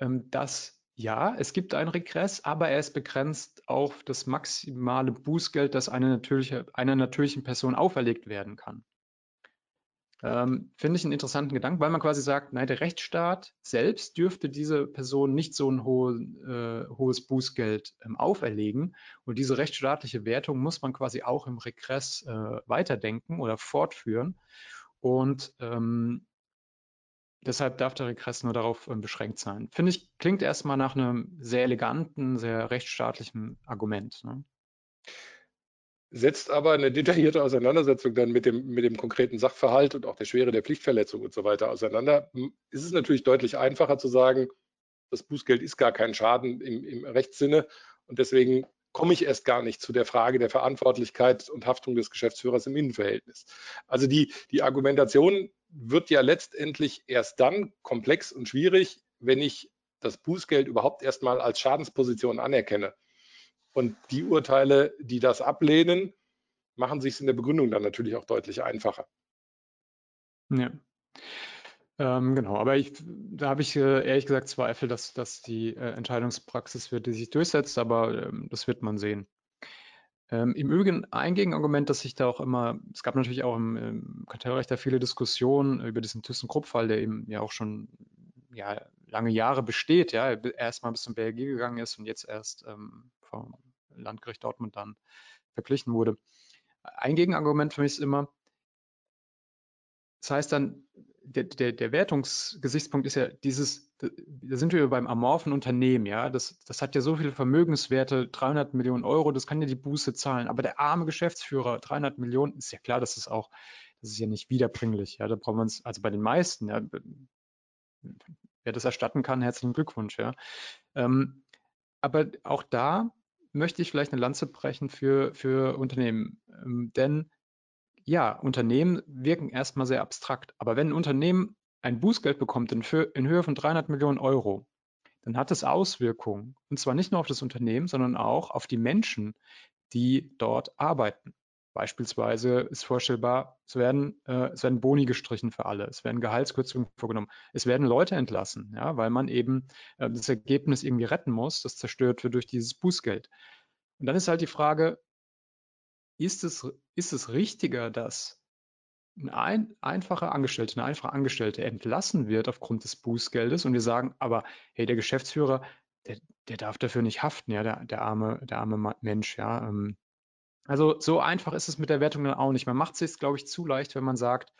ähm, dass ja, es gibt einen Regress, aber er ist begrenzt auf das maximale Bußgeld, das eine natürliche, einer natürlichen Person auferlegt werden kann. Ähm, Finde ich einen interessanten Gedanken, weil man quasi sagt, nein, der Rechtsstaat selbst dürfte diese Person nicht so ein hohe, äh, hohes Bußgeld ähm, auferlegen. Und diese rechtsstaatliche Wertung muss man quasi auch im Regress äh, weiterdenken oder fortführen. Und ähm, deshalb darf der Regress nur darauf ähm, beschränkt sein. Finde ich, klingt erstmal nach einem sehr eleganten, sehr rechtsstaatlichen Argument. Ne? Setzt aber eine detaillierte Auseinandersetzung dann mit dem, mit dem konkreten Sachverhalt und auch der Schwere der Pflichtverletzung und so weiter auseinander, ist es natürlich deutlich einfacher zu sagen, das Bußgeld ist gar kein Schaden im, im Rechtssinne und deswegen komme ich erst gar nicht zu der Frage der Verantwortlichkeit und Haftung des Geschäftsführers im Innenverhältnis. Also die, die Argumentation wird ja letztendlich erst dann komplex und schwierig, wenn ich das Bußgeld überhaupt erstmal als Schadensposition anerkenne. Und die Urteile, die das ablehnen, machen sich in der Begründung dann natürlich auch deutlich einfacher. Ja. Ähm, genau, aber ich, da habe ich äh, ehrlich gesagt Zweifel, dass, dass die äh, Entscheidungspraxis wird, die sich durchsetzt, aber ähm, das wird man sehen. Ähm, Im Übrigen ein Gegenargument, das sich da auch immer, es gab natürlich auch im, im Kartellrecht da viele Diskussionen über diesen ThyssenKrupp-Fall, der eben ja auch schon ja, lange Jahre besteht, ja, erstmal bis zum BLG gegangen ist und jetzt erst ähm, vom Landgericht Dortmund dann verglichen wurde. Ein Gegenargument für mich ist immer, das heißt dann, der, der, der Wertungsgesichtspunkt ist ja dieses, da sind wir beim amorphen Unternehmen, ja, das, das hat ja so viele Vermögenswerte, 300 Millionen Euro, das kann ja die Buße zahlen, aber der arme Geschäftsführer, 300 Millionen, ist ja klar, das ist auch, das ist ja nicht wiederbringlich, ja, da brauchen wir uns, also bei den meisten, ja, wer das erstatten kann, herzlichen Glückwunsch, ja. Ähm, aber auch da möchte ich vielleicht eine Lanze brechen für, für Unternehmen. Ähm, denn ja, Unternehmen wirken erstmal sehr abstrakt. Aber wenn ein Unternehmen ein Bußgeld bekommt in, für, in Höhe von 300 Millionen Euro, dann hat das Auswirkungen. Und zwar nicht nur auf das Unternehmen, sondern auch auf die Menschen, die dort arbeiten. Beispielsweise ist vorstellbar, es werden, äh, es werden Boni gestrichen für alle, es werden Gehaltskürzungen vorgenommen, es werden Leute entlassen, ja, weil man eben äh, das Ergebnis irgendwie retten muss, das zerstört wird durch dieses Bußgeld. Und dann ist halt die Frage, ist es, ist es richtiger, dass ein einfacher Angestellte, eine einfache Angestellte entlassen wird aufgrund des Bußgeldes und wir sagen, aber hey, der Geschäftsführer, der, der darf dafür nicht haften, ja, der, der arme, der arme Mensch, ja. Ähm, Also so einfach ist es mit der Wertung dann auch nicht. Man macht es sich, glaube ich, zu leicht, wenn man sagt,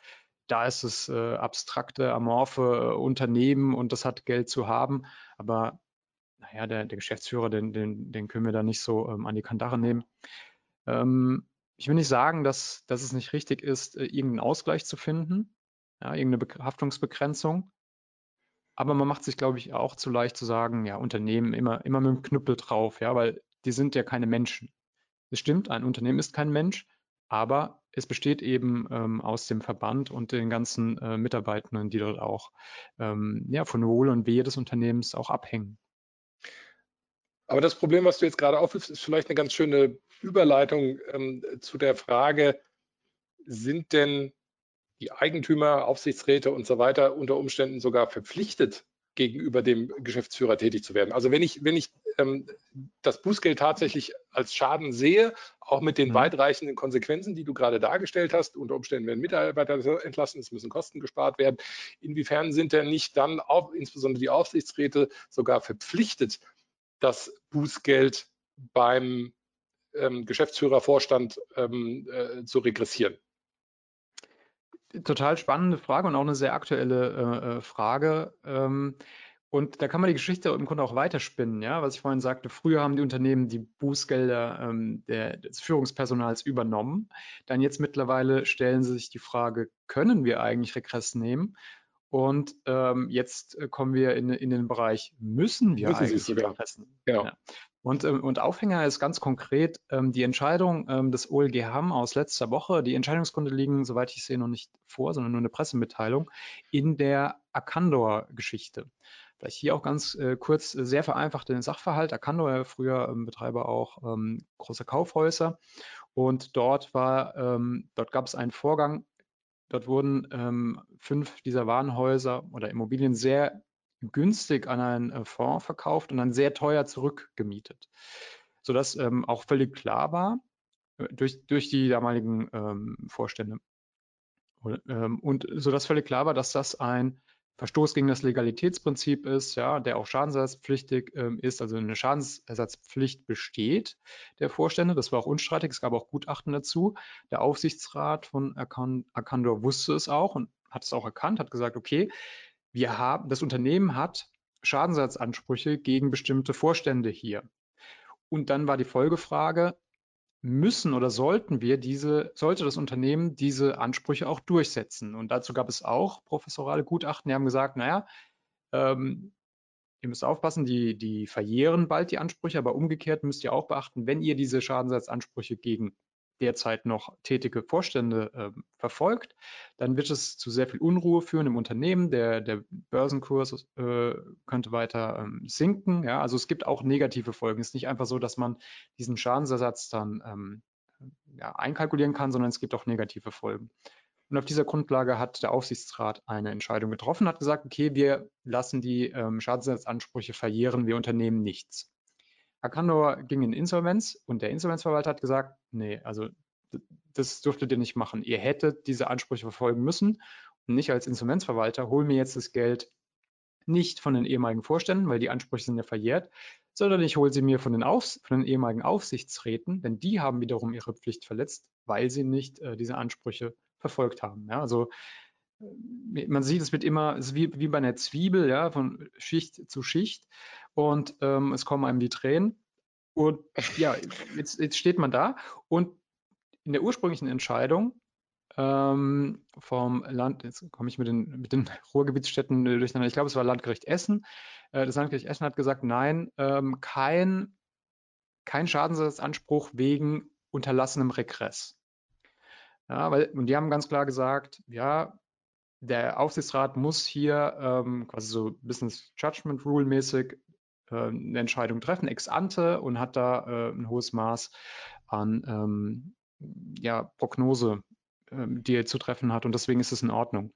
da ist es äh, abstrakte, amorphe äh, Unternehmen und das hat Geld zu haben. Aber naja, der, der Geschäftsführer, den, den, den können wir da nicht so ähm, an die Kandare nehmen. Ähm, ich will nicht sagen, dass, dass es nicht richtig ist, äh, irgendeinen Ausgleich zu finden, ja, irgendeine Haftungsbegrenzung. Aber man macht sich, glaube ich, auch zu leicht zu sagen, ja, Unternehmen immer, immer mit dem Knüppel drauf, ja, weil die sind ja keine Menschen. Es stimmt, ein Unternehmen ist kein Mensch, aber es besteht eben ähm, aus dem Verband und den ganzen äh, Mitarbeitenden, die dort auch ähm, ja, von Wohl und Wehe des Unternehmens auch abhängen. Aber das Problem, was du jetzt gerade aufwirfst, ist vielleicht eine ganz schöne Überleitung ähm, zu der Frage, sind denn die Eigentümer, Aufsichtsräte und so weiter unter Umständen sogar verpflichtet, gegenüber dem Geschäftsführer tätig zu werden. Also wenn ich, wenn ich ähm, das Bußgeld tatsächlich als Schaden sehe, auch mit den mhm. weitreichenden Konsequenzen, die du gerade dargestellt hast, unter Umständen werden Mitarbeiter entlassen, es müssen Kosten gespart werden. Inwiefern sind denn nicht dann auch insbesondere die Aufsichtsräte sogar verpflichtet, das Bußgeld beim ähm, Geschäftsführervorstand ähm, äh, zu regressieren? Total spannende Frage und auch eine sehr aktuelle äh, äh, Frage. Ähm, und da kann man die Geschichte im Grunde auch weiterspinnen, ja, was ich vorhin sagte. Früher haben die Unternehmen die Bußgelder ähm, der, des Führungspersonals übernommen. Dann jetzt mittlerweile stellen sie sich die Frage, können wir eigentlich Regress nehmen? Und ähm, jetzt äh, kommen wir in, in den Bereich, müssen wir müssen eigentlich Regress nehmen? Genau. Ja. Und, ähm, und Aufhänger ist ganz konkret ähm, die Entscheidung ähm, des OLG Hamm aus letzter Woche. Die Entscheidungsgründe liegen, soweit ich sehe, noch nicht vor, sondern nur eine Pressemitteilung in der Arcandor-Geschichte. Vielleicht hier auch ganz äh, kurz äh, sehr vereinfacht den Sachverhalt. Arcandor, früher ähm, Betreiber auch ähm, großer Kaufhäuser. Und dort war, ähm, dort gab es einen Vorgang, Dort wurden ähm, fünf dieser Warenhäuser oder Immobilien sehr günstig an einen äh, Fonds verkauft und dann sehr teuer zurückgemietet, sodass ähm, auch völlig klar war äh, durch, durch die damaligen ähm, Vorstände und, ähm, und sodass völlig klar war, dass das ein Verstoß gegen das Legalitätsprinzip ist, ja, der auch schadensersatzpflichtig ähm, ist, also eine Schadensersatzpflicht besteht der Vorstände. Das war auch unstreitig. Es gab auch Gutachten dazu. Der Aufsichtsrat von Arcandor wusste es auch und hat es auch erkannt, hat gesagt, okay, wir haben, das Unternehmen hat Schadensersatzansprüche gegen bestimmte Vorstände hier. Und dann war die Folgefrage, müssen oder sollten wir diese, sollte das Unternehmen diese Ansprüche auch durchsetzen? Und dazu gab es auch professorale Gutachten, die haben gesagt, naja, ähm, ihr müsst aufpassen, die, die verjähren bald die Ansprüche, aber umgekehrt müsst ihr auch beachten, wenn ihr diese Schadensersatzansprüche gegen derzeit noch tätige Vorstände äh, verfolgt, dann wird es zu sehr viel Unruhe führen im Unternehmen. Der, der Börsenkurs äh, könnte weiter ähm, sinken. Ja? Also es gibt auch negative Folgen. Es ist nicht einfach so, dass man diesen Schadensersatz dann ähm, ja, einkalkulieren kann, sondern es gibt auch negative Folgen. Und auf dieser Grundlage hat der Aufsichtsrat eine Entscheidung getroffen, hat gesagt, okay, wir lassen die ähm, Schadensersatzansprüche verjähren, wir unternehmen nichts. Arcandor ging in Insolvenz und der Insolvenzverwalter hat gesagt, nee, also das dürftet ihr nicht machen. Ihr hättet diese Ansprüche verfolgen müssen und nicht als Insolvenzverwalter hol mir jetzt das Geld nicht von den ehemaligen Vorständen, weil die Ansprüche sind ja verjährt, sondern ich hole sie mir von den, Aufs von den ehemaligen Aufsichtsräten, denn die haben wiederum ihre Pflicht verletzt, weil sie nicht äh, diese Ansprüche verfolgt haben. Ja, also äh, man sieht, es wird immer, es wie, wie bei einer Zwiebel, ja, von Schicht zu Schicht und ähm, es kommen einem die Tränen. Und ja, jetzt, jetzt steht man da und in der ursprünglichen Entscheidung ähm, vom Land, jetzt komme ich mit den, mit den *laughs* Ruhrgebietsstädten durcheinander, ich glaube, es war Landgericht Essen. Äh, das Landgericht Essen hat gesagt, nein, ähm, kein, kein Schadensersatzanspruch wegen unterlassenem Regress. Ja, weil, und die haben ganz klar gesagt, ja, der Aufsichtsrat muss hier ähm, quasi so Business Judgment Rule mäßig äh, eine Entscheidung treffen, ex ante, und hat da äh, ein hohes Maß an ähm, ja, Prognose, ähm, die er zu treffen hat. Und deswegen ist es in Ordnung.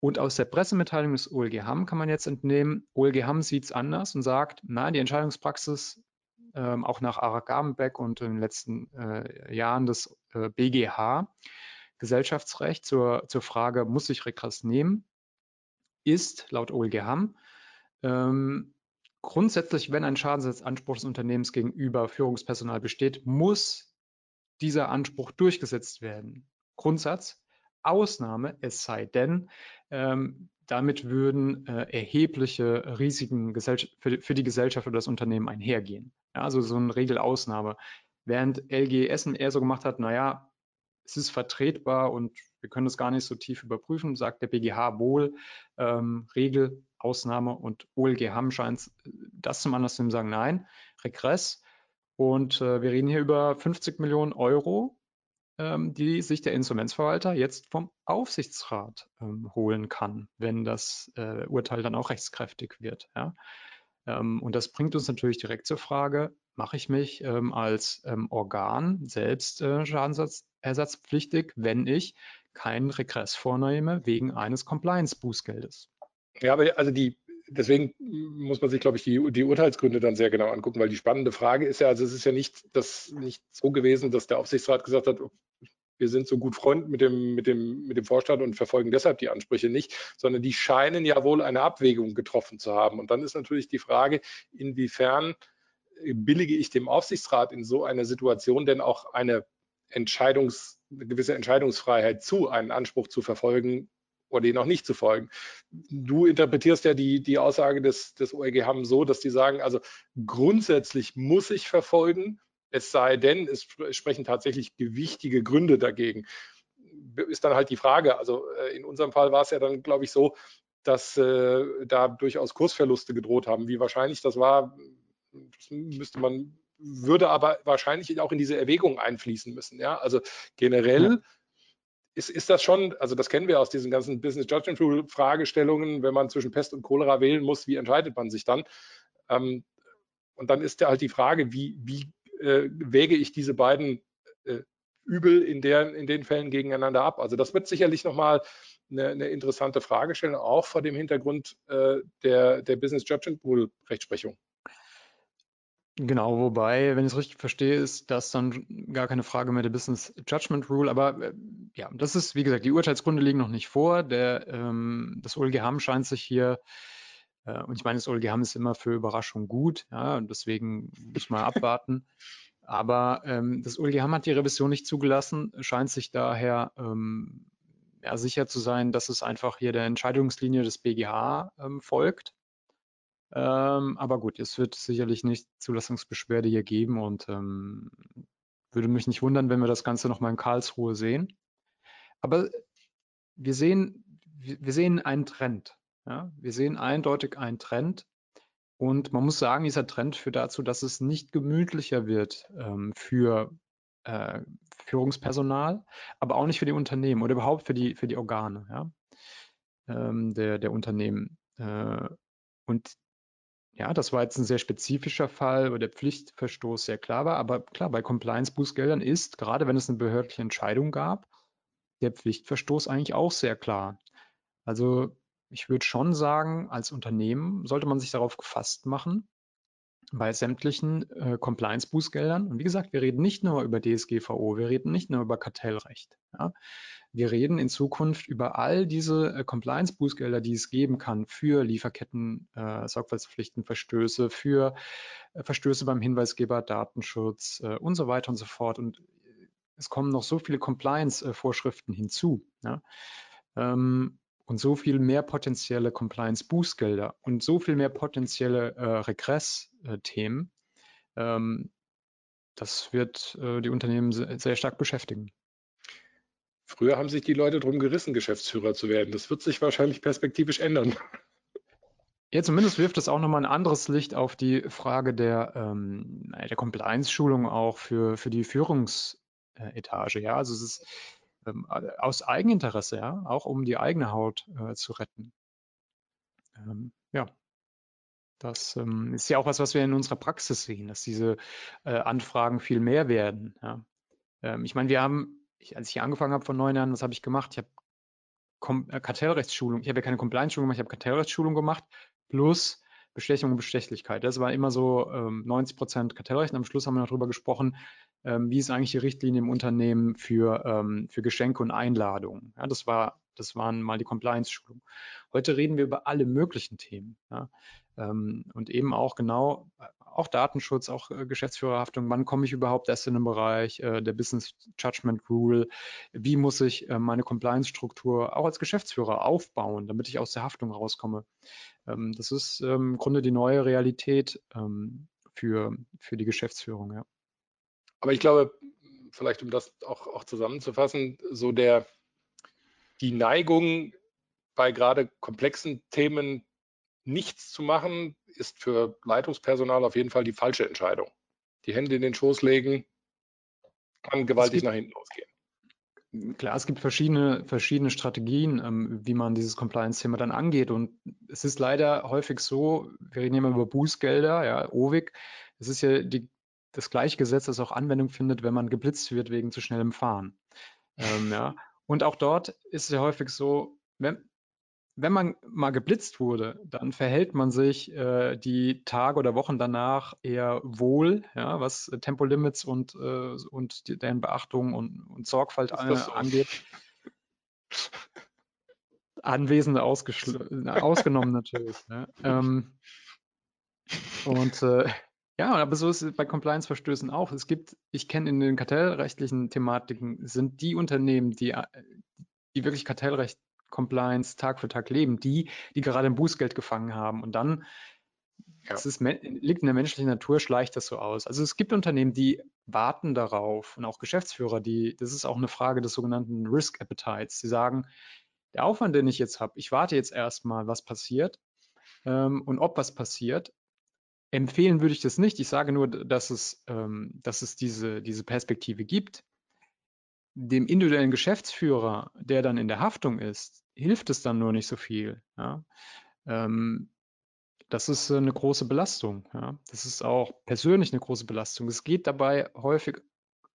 Und aus der Pressemitteilung des OLG Hamm kann man jetzt entnehmen, OLG Hamm sieht es anders und sagt, nein, die Entscheidungspraxis ähm, auch nach Arak Garmenbeck und in den letzten äh, Jahren des äh, BGH, Gesellschaftsrecht zur, zur Frage, muss ich Regress nehmen, ist laut OLG Hamm ähm, grundsätzlich, wenn ein Schadensersatzanspruch des Unternehmens gegenüber Führungspersonal besteht, muss dieser Anspruch durchgesetzt werden. Grundsatz, Ausnahme, es sei denn, ähm, damit würden äh, erhebliche Risiken für, für, die Gesellschaft oder das Unternehmen einhergehen. Ja, also so eine Regelausnahme. Während LG Essen eher so gemacht hat, naja, es ist vertretbar und wir können das gar nicht so tief überprüfen, sagt der BGH wohl, ähm, Regel, Ausnahme und OLG Hamm scheint das zum Anlass zu sagen, nein, Regress. Und äh, wir reden hier über 50 Millionen Euro, ähm, die sich der Insolvenzverwalter jetzt vom Aufsichtsrat ähm, holen kann, wenn das äh, Urteil dann auch rechtskräftig wird. Ja? Ähm, und das bringt uns natürlich direkt zur Frage, mache ich mich ähm, als ähm, Organ selbst äh, schadensersatzpflichtig, wenn ich keinen Regress vornehme wegen eines Compliance-Bußgeldes? Ja, aber also die, deswegen muss man sich, glaube ich, die, die Urteilsgründe dann sehr genau angucken, weil die spannende Frage ist ja, also es ist ja nicht, das, nicht so gewesen, dass der Aufsichtsrat gesagt hat, wir sind so gut Freund mit dem, mit, dem, mit dem Vorstand und verfolgen deshalb die Ansprüche nicht, sondern die scheinen ja wohl eine Abwägung getroffen zu haben. Und dann ist natürlich die Frage, inwiefern billige ich dem Aufsichtsrat in so einer Situation denn auch eine Entscheidungs, eine gewisse Entscheidungsfreiheit zu, einen Anspruch zu verfolgen oder ihn auch nicht zu folgen. Du interpretierst ja die, die Aussage des, des OEG Hamm so, dass die sagen, also grundsätzlich muss ich verfolgen, es sei denn, es sprechen tatsächlich gewichtige Gründe dagegen. Ist dann halt die Frage, also äh, in unserem Fall war es ja dann, glaube ich, so, dass äh, da durchaus Kursverluste gedroht haben. Wie wahrscheinlich das war, das müsste man, würde aber wahrscheinlich auch in diese Erwägung einfließen müssen. Ja, also generell ja. Ist, ist das schon, also das kennen wir aus diesen ganzen Business Judgment Rule Fragestellungen, wenn man zwischen Pest und Cholera wählen muss, wie entscheidet man sich dann? Ähm, und dann ist ja halt die Frage, wie, wie äh, wäge ich diese beiden äh, Übel in, der, in den Fällen gegeneinander ab? Also das wird sicherlich nochmal eine, eine interessante Fragestellung, auch vor dem Hintergrund äh, der, der Business Judgment Rule Rechtsprechung. Genau, wobei, wenn ich es richtig verstehe, ist das dann gar keine Frage mehr der Business Judgment Rule. Aber äh, ja, das ist, wie gesagt, die Urteilsgründe liegen noch nicht vor. Der, ähm, das OLG scheint sich hier, äh, und ich meine, das OLG ist immer für Überraschung gut, ja, und deswegen muss man abwarten. Aber ähm, das OLG hat die Revision nicht zugelassen, scheint sich daher ähm, ja, sicher zu sein, dass es einfach hier der Entscheidungslinie des BGH ähm, folgt. Ähm, aber gut, es wird sicherlich nicht Zulassungsbeschwerde hier geben und ähm, würde mich nicht wundern, wenn wir das Ganze nochmal in Karlsruhe sehen. Aber wir sehen, wir sehen einen Trend. Ja? Wir sehen eindeutig einen Trend. Und man muss sagen, dieser Trend führt dazu, dass es nicht gemütlicher wird ähm, für äh, Führungspersonal, aber auch nicht für die Unternehmen oder überhaupt für die, für die Organe ja? ähm, der, der Unternehmen. Äh, und ja, das war jetzt ein sehr spezifischer Fall, wo der Pflichtverstoß sehr klar war. Aber klar, bei Compliance-Bußgeldern ist, gerade wenn es eine behördliche Entscheidung gab, der Pflichtverstoß eigentlich auch sehr klar. Also ich würde schon sagen, als Unternehmen sollte man sich darauf gefasst machen, bei sämtlichen äh, Compliance-Bußgeldern. Und wie gesagt, wir reden nicht nur über DSGVO, wir reden nicht nur über Kartellrecht. Ja. Wir reden in Zukunft über all diese äh, Compliance-Bußgelder, die es geben kann für Lieferketten, äh, Sorgfaltspflichten, Verstöße, für äh, Verstöße beim Hinweisgeber, Datenschutz äh, und so weiter und so fort. Und es kommen noch so viele Compliance-Vorschriften hinzu. Ja. Ähm, und so viel mehr potenzielle Compliance-Bußgelder und so viel mehr potenzielle äh, Regress-Themen, ähm, das wird äh, die Unternehmen sehr, sehr stark beschäftigen. Früher haben sich die Leute darum gerissen, Geschäftsführer zu werden. Das wird sich wahrscheinlich perspektivisch ändern. Ja, zumindest wirft es auch nochmal ein anderes Licht auf die Frage der, ähm, der Compliance-Schulung auch für, für die Führungsetage. Ja, also es ist ähm, aus Eigeninteresse, ja, auch um die eigene Haut äh, zu retten. Ähm, ja, das ähm, ist ja auch was, was wir in unserer Praxis sehen, dass diese äh, Anfragen viel mehr werden. Ja. Ähm, ich meine, wir haben, ich, als ich hier angefangen habe vor neun Jahren, was habe ich gemacht? Ich habe Kom äh, Kartellrechtsschulung, ich habe ja keine Compliance-Schulung gemacht, ich habe Kartellrechtsschulung gemacht, plus Bestechung und Bestechlichkeit. Das war immer so ähm, 90 Prozent Kartellrecht. Am Schluss haben wir noch darüber gesprochen, ähm, wie ist eigentlich die Richtlinie im Unternehmen für, ähm, für Geschenke und Einladungen. Ja, das war Das waren mal die Compliance-Schulungen. Heute reden wir über alle möglichen Themen. Ja? Ähm, und eben auch genau, auch Datenschutz, auch äh, Geschäftsführerhaftung. Wann komme ich überhaupt erst in den Bereich äh, der Business Judgment Rule? Wie muss ich äh, meine Compliance-Struktur auch als Geschäftsführer aufbauen, damit ich aus der Haftung rauskomme? Ähm, das ist ähm, im Grunde die neue Realität für, für die Geschäftsführung. Ja. Aber ich glaube, vielleicht um das auch, auch zusammenzufassen, so der, die Neigung bei gerade komplexen Themen nichts zu machen, ist für Leitungspersonal auf jeden Fall die falsche Entscheidung. Die Hände in den Schoß legen, kann gewaltig nach hinten losgehen. Klar, es gibt verschiedene, verschiedene Strategien, ähm, wie man dieses Compliance-Thema dann angeht. Und es ist leider häufig so, wir reden immer über Bußgelder, ja, OWIG. Es ist ja die, das gleiche Gesetz, das auch Anwendung findet, wenn man geblitzt wird wegen zu schnellem Fahren. Ähm, ja. Und auch dort ist es ja häufig so, wenn, wenn man mal geblitzt wurde, dann verhält man sich äh, die Tage oder Wochen danach eher wohl, ja, was Tempolimits und, äh, und die, deren Beachtung und, und Sorgfalt so? angeht. Anwesende ausgenommen natürlich. Ja. Ähm, und äh, ja, aber so ist es bei Compliance-Verstößen auch. Es gibt, ich kenne in den kartellrechtlichen Thematiken, sind die Unternehmen, die, äh, die wirklich Kartellrecht Compliance Tag für Tag leben, die, die gerade ein Bußgeld gefangen haben. Und dann ja. es ist, liegt in der menschlichen Natur, schleicht das so aus. Also es gibt Unternehmen, die warten darauf und auch Geschäftsführer, die, das ist auch eine Frage des sogenannten Risk Appetites. Die sagen, der Aufwand, den ich jetzt habe, ich warte jetzt erstmal, was passiert ähm, und ob was passiert. Empfehlen würde ich das nicht. Ich sage nur, dass es, ähm, dass es diese, diese Perspektive gibt dem individuellen Geschäftsführer, der dann in der Haftung ist, hilft es dann nur nicht so viel. Ja? Ähm, das ist eine große Belastung. Ja? Das ist auch persönlich eine große Belastung. Es geht dabei häufig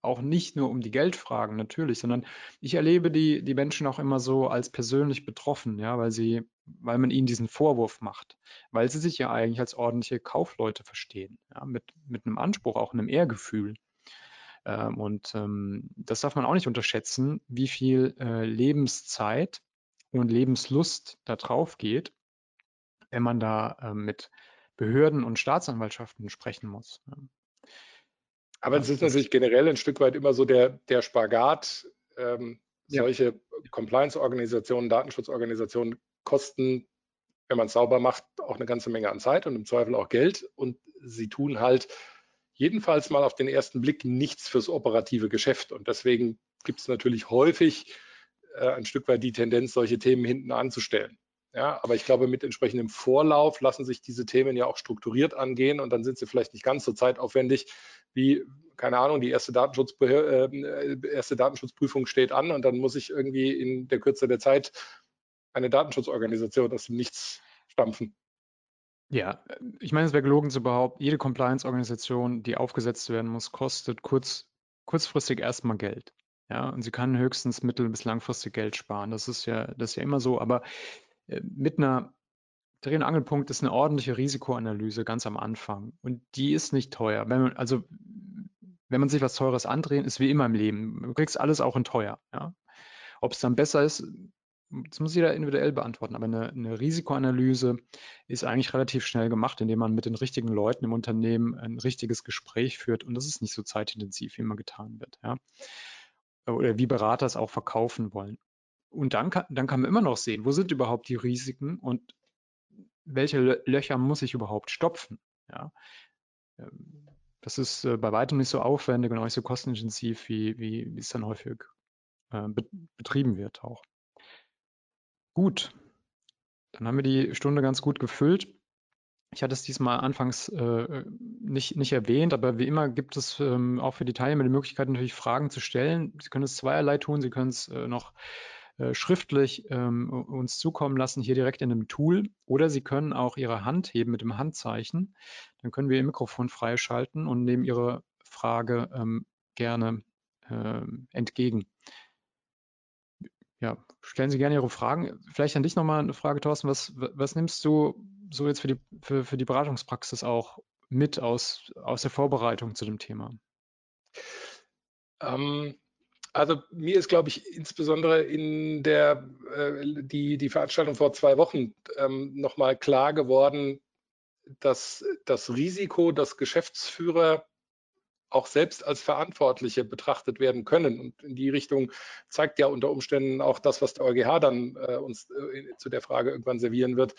auch nicht nur um die Geldfragen natürlich, sondern ich erlebe die, die Menschen auch immer so als persönlich betroffen, ja, weil sie, weil man ihnen diesen Vorwurf macht, weil sie sich ja eigentlich als ordentliche Kaufleute verstehen, ja, mit, mit einem Anspruch, auch einem Ehrgefühl. Ähm, und ähm, das darf man auch nicht unterschätzen, wie viel äh, Lebenszeit und Lebenslust da drauf geht, wenn man da äh, mit Behörden und Staatsanwaltschaften sprechen muss. Aber es ist natürlich generell ein Stück weit immer so der, der Spagat. Ähm, solche ja. Compliance-Organisationen, Datenschutzorganisationen kosten, wenn man es sauber macht, auch eine ganze Menge an Zeit und im Zweifel auch Geld. Und sie tun halt jedenfalls mal auf den ersten Blick nichts fürs operative Geschäft. Und deswegen gibt es natürlich häufig äh, ein Stück weit die Tendenz, solche Themen hinten anzustellen. Ja, aber ich glaube, mit entsprechendem Vorlauf lassen sich diese Themen ja auch strukturiert angehen und dann sind sie vielleicht nicht ganz so zeitaufwendig wie, keine Ahnung, die erste, Datenschutz, äh, erste Datenschutzprüfung steht an und dann muss ich irgendwie in der Kürze der Zeit eine Datenschutzorganisation aus dem Nichts stampfen. Ja, äh, ich meine, es wäre gelogen zu behaupten, jede Compliance-Organisation, die aufgesetzt werden muss, kostet kurz, kurzfristig erstmal Geld. Ja, und sie kann höchstens mittel- bis langfristig Geld sparen. Das ist ja, das ist ja immer so. Aber äh, mit einer Dreh- und Angelpunkt ist eine ordentliche Risikoanalyse ganz am Anfang. Und die ist nicht teuer. Wenn man, also, wenn man sich was Teures andrehen, ist wie immer im Leben. Du kriegst alles auch in teuer. Ja? Ob es dann besser ist, das muss jeder individuell beantworten, aber eine, eine, Risikoanalyse ist eigentlich relativ schnell gemacht, indem man mit den richtigen Leuten im Unternehmen ein richtiges Gespräch führt und das ist nicht so zeitintensiv, wie immer getan wird. Ja? Oder wie Berater es auch verkaufen wollen. Und dann kann, dann kann man immer noch sehen, wo sind überhaupt die Risiken und welche Löcher muss ich überhaupt stopfen. Ja? Ähm, das ist äh, bei weitem nicht so aufwendig und auch nicht so kostenintensiv, wie, wie, wie es dann häufig äh, betrieben wird auch. Gut, dann haben wir die Stunde ganz gut gefüllt. Ich hatte es diesmal anfangs äh, nicht, nicht erwähnt, aber wie immer gibt es ähm, auch für die Teilnehmer die Möglichkeit, natürlich Fragen zu stellen. Sie können es zweierlei tun. Sie können es äh, noch schriftlich ähm, uns zukommen lassen, hier direkt in einem Tool, oder Sie können auch Ihre Hand heben mit dem Handzeichen. Dann können wir Ihr Mikrofon freischalten und nehmen Ihre Frage ähm, gerne ähm, entgegen. Ja, stellen Sie gerne Ihre Fragen. Vielleicht an dich nochmal eine Frage, Thorsten. Was, was nimmst du so jetzt für die, für, für die Beratungspraxis auch mit aus, aus der Vorbereitung zu dem Thema? Ähm, Also mir ist, glaube ich, insbesondere in der äh, die, die Veranstaltung vor zwei Wochen ähm, nochmal klar geworden, dass das Risiko, dass Geschäftsführer auch selbst als Verantwortliche betrachtet werden können. Und in die Richtung zeigt ja unter Umständen auch das, was der EuGH dann äh, uns äh, zu der Frage irgendwann servieren wird,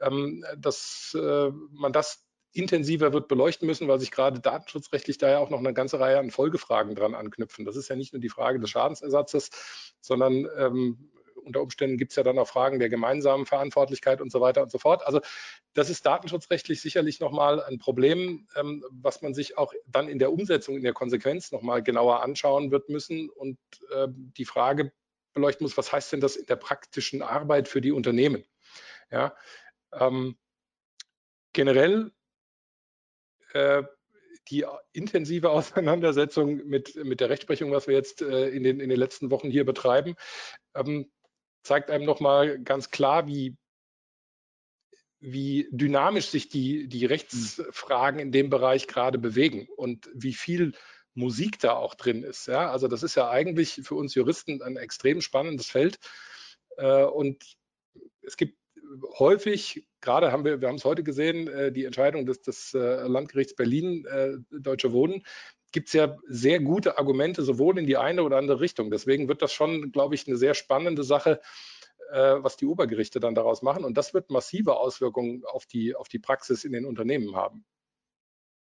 ähm, dass äh, man das intensiver wird beleuchten müssen, weil sich gerade datenschutzrechtlich da ja auch noch eine ganze Reihe an Folgefragen dran anknüpfen. Das ist ja nicht nur die Frage des Schadensersatzes, sondern ähm, unter Umständen gibt es ja dann auch Fragen der gemeinsamen Verantwortlichkeit und so weiter und so fort. Also das ist datenschutzrechtlich sicherlich nochmal ein Problem, ähm, was man sich auch dann in der Umsetzung, in der Konsequenz nochmal genauer anschauen wird müssen und äh, die Frage beleuchten muss, was heißt denn das in der praktischen Arbeit für die Unternehmen? Ja, ähm, generell die intensive *laughs* Auseinandersetzung mit, mit der Rechtsprechung, was wir jetzt äh, in, den, in den letzten Wochen hier betreiben, ähm, zeigt einem nochmal ganz klar, wie, wie dynamisch sich die, die Rechtsfragen in dem Bereich gerade bewegen und wie viel Musik da auch drin ist. Ja? Also das ist ja eigentlich für uns Juristen ein extrem spannendes Feld. Äh, und es gibt häufig, gerade haben wir, wir haben es heute gesehen, äh, die Entscheidung des, des äh, Landgerichts Berlin, Deutsche Wohnen, gibt es ja sehr gute Argumente, sowohl in die eine oder andere Richtung. Deswegen wird das schon, glaube ich, eine sehr spannende Sache, äh, was die Obergerichte dann daraus machen. Und das wird massive Auswirkungen auf die, auf die Praxis in den Unternehmen haben.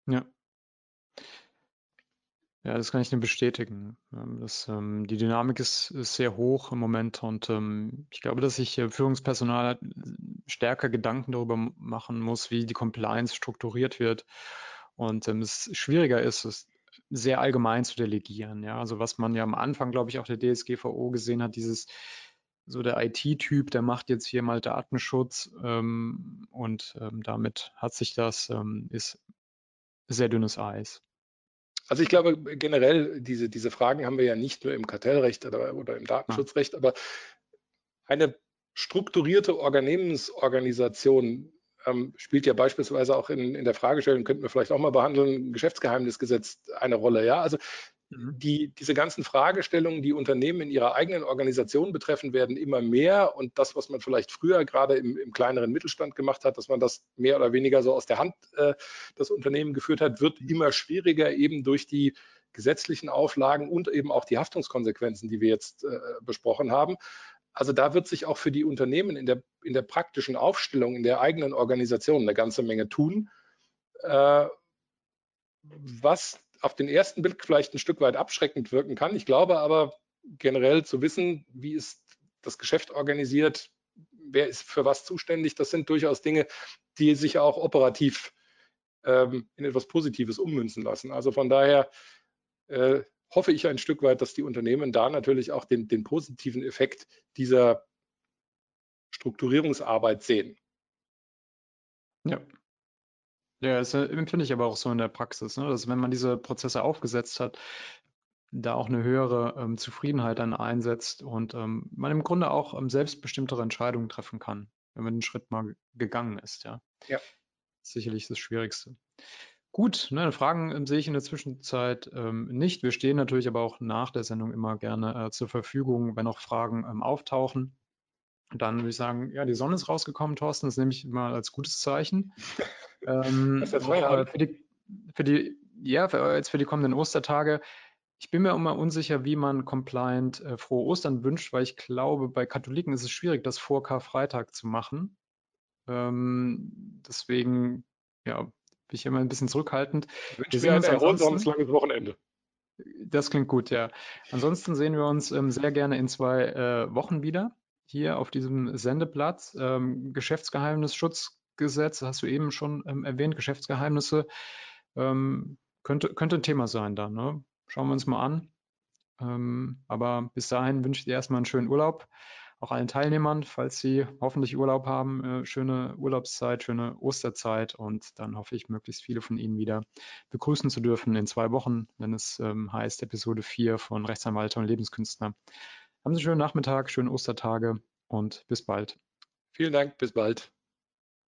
Ja. Ja, das kann ich nur bestätigen. Ähm, das, ähm, die Dynamik ist, ist, sehr hoch im Moment und ähm, ich glaube, dass sich äh, Führungspersonal stärker Gedanken darüber machen muss, wie die Compliance strukturiert wird und es schwieriger ist, es sehr allgemein zu delegieren. Ja, also was man ja am Anfang, glaube ich, auch der DSGVO gesehen hat, dieses so der IT-Typ, der macht jetzt hier mal Datenschutz ähm, und ähm, damit hat sich das, ähm, ist sehr dünnes Eis. Also ich glaube generell, diese, diese Fragen haben wir ja nicht nur im Kartellrecht oder, oder im Datenschutzrecht, aber eine strukturierte Unternehmensorganisation ähm, spielt ja beispielsweise auch in, in der Fragestellung, könnten wir vielleicht auch mal behandeln, Geschäftsgeheimnisgesetz eine Rolle. Ja, also. Die, diese ganzen Fragestellungen, die Unternehmen in ihrer eigenen Organisation betreffen, werden immer mehr. Und das, was man vielleicht früher gerade im, im kleineren Mittelstand gemacht hat, dass man das mehr oder weniger so aus der Hand äh, das Unternehmen geführt hat, wird immer schwieriger eben durch die gesetzlichen Auflagen und eben auch die Haftungskonsequenzen, die wir jetzt äh, besprochen haben. Also da wird sich auch für die Unternehmen in der, in der praktischen Aufstellung, in der eigenen Organisation eine ganze Menge tun, äh, was auf den ersten Blick vielleicht ein Stück weit abschreckend wirken kann. Ich glaube aber generell zu wissen, wie ist das Geschäft organisiert, wer ist für was zuständig, das sind durchaus Dinge, die sich auch operativ ähm, in etwas Positives ummünzen lassen. Also von daher äh, hoffe ich ein Stück weit, dass die Unternehmen da natürlich auch den, den positiven Effekt dieser Strukturierungsarbeit sehen. Ja. Ja, das empfinde ich aber auch so in der Praxis, ne? dass wenn man diese Prozesse aufgesetzt hat, da auch eine höhere ähm, Zufriedenheit dann einsetzt und ähm, man im Grunde auch ähm, selbstbestimmtere Entscheidungen treffen kann, wenn man den Schritt mal gegangen ist. Ja. ja. Sicherlich das Schwierigste. Gut, ne, Fragen ähm, sehe ich in der Zwischenzeit ähm, nicht. Wir stehen natürlich aber auch nach der Sendung immer gerne äh, zur Verfügung, wenn noch Fragen ähm, auftauchen. Dann würde ich sagen, ja, die Sonne ist rausgekommen, Thorsten, das nehme ich immer als gutes Zeichen. Ähm, das ist auch, äh, für, die, für die, ja, für, jetzt für die kommenden Ostertage. Ich bin mir immer unsicher, wie man compliant äh, frohe Ostern wünscht, weil ich glaube, bei Katholiken ist es schwierig, das vor Karfreitag zu machen. Ähm, deswegen, ja, bin ich immer ein bisschen zurückhaltend. Wir sehen uns ein erholsames langes Wochenende. Das klingt gut, ja. Ansonsten sehen wir uns ähm, sehr gerne in zwei äh, Wochen wieder hier auf diesem Sendeplatz. Ähm, Geschäftsgeheimnisschutzgesetz, hast du eben schon ähm, erwähnt, Geschäftsgeheimnisse ähm, könnte, könnte ein Thema sein dann. Ne? Schauen wir uns mal an. Ähm, aber bis dahin wünsche ich dir erstmal einen schönen Urlaub auch allen Teilnehmern, falls sie hoffentlich Urlaub haben, äh, schöne Urlaubszeit, schöne Osterzeit und dann hoffe ich, möglichst viele von Ihnen wieder begrüßen zu dürfen in zwei Wochen, wenn es ähm, heißt Episode 4 von Rechtsanwalt und Lebenskünstler. Haben Sie einen schönen Nachmittag, schöne Ostertage und bis bald. Vielen Dank, bis bald.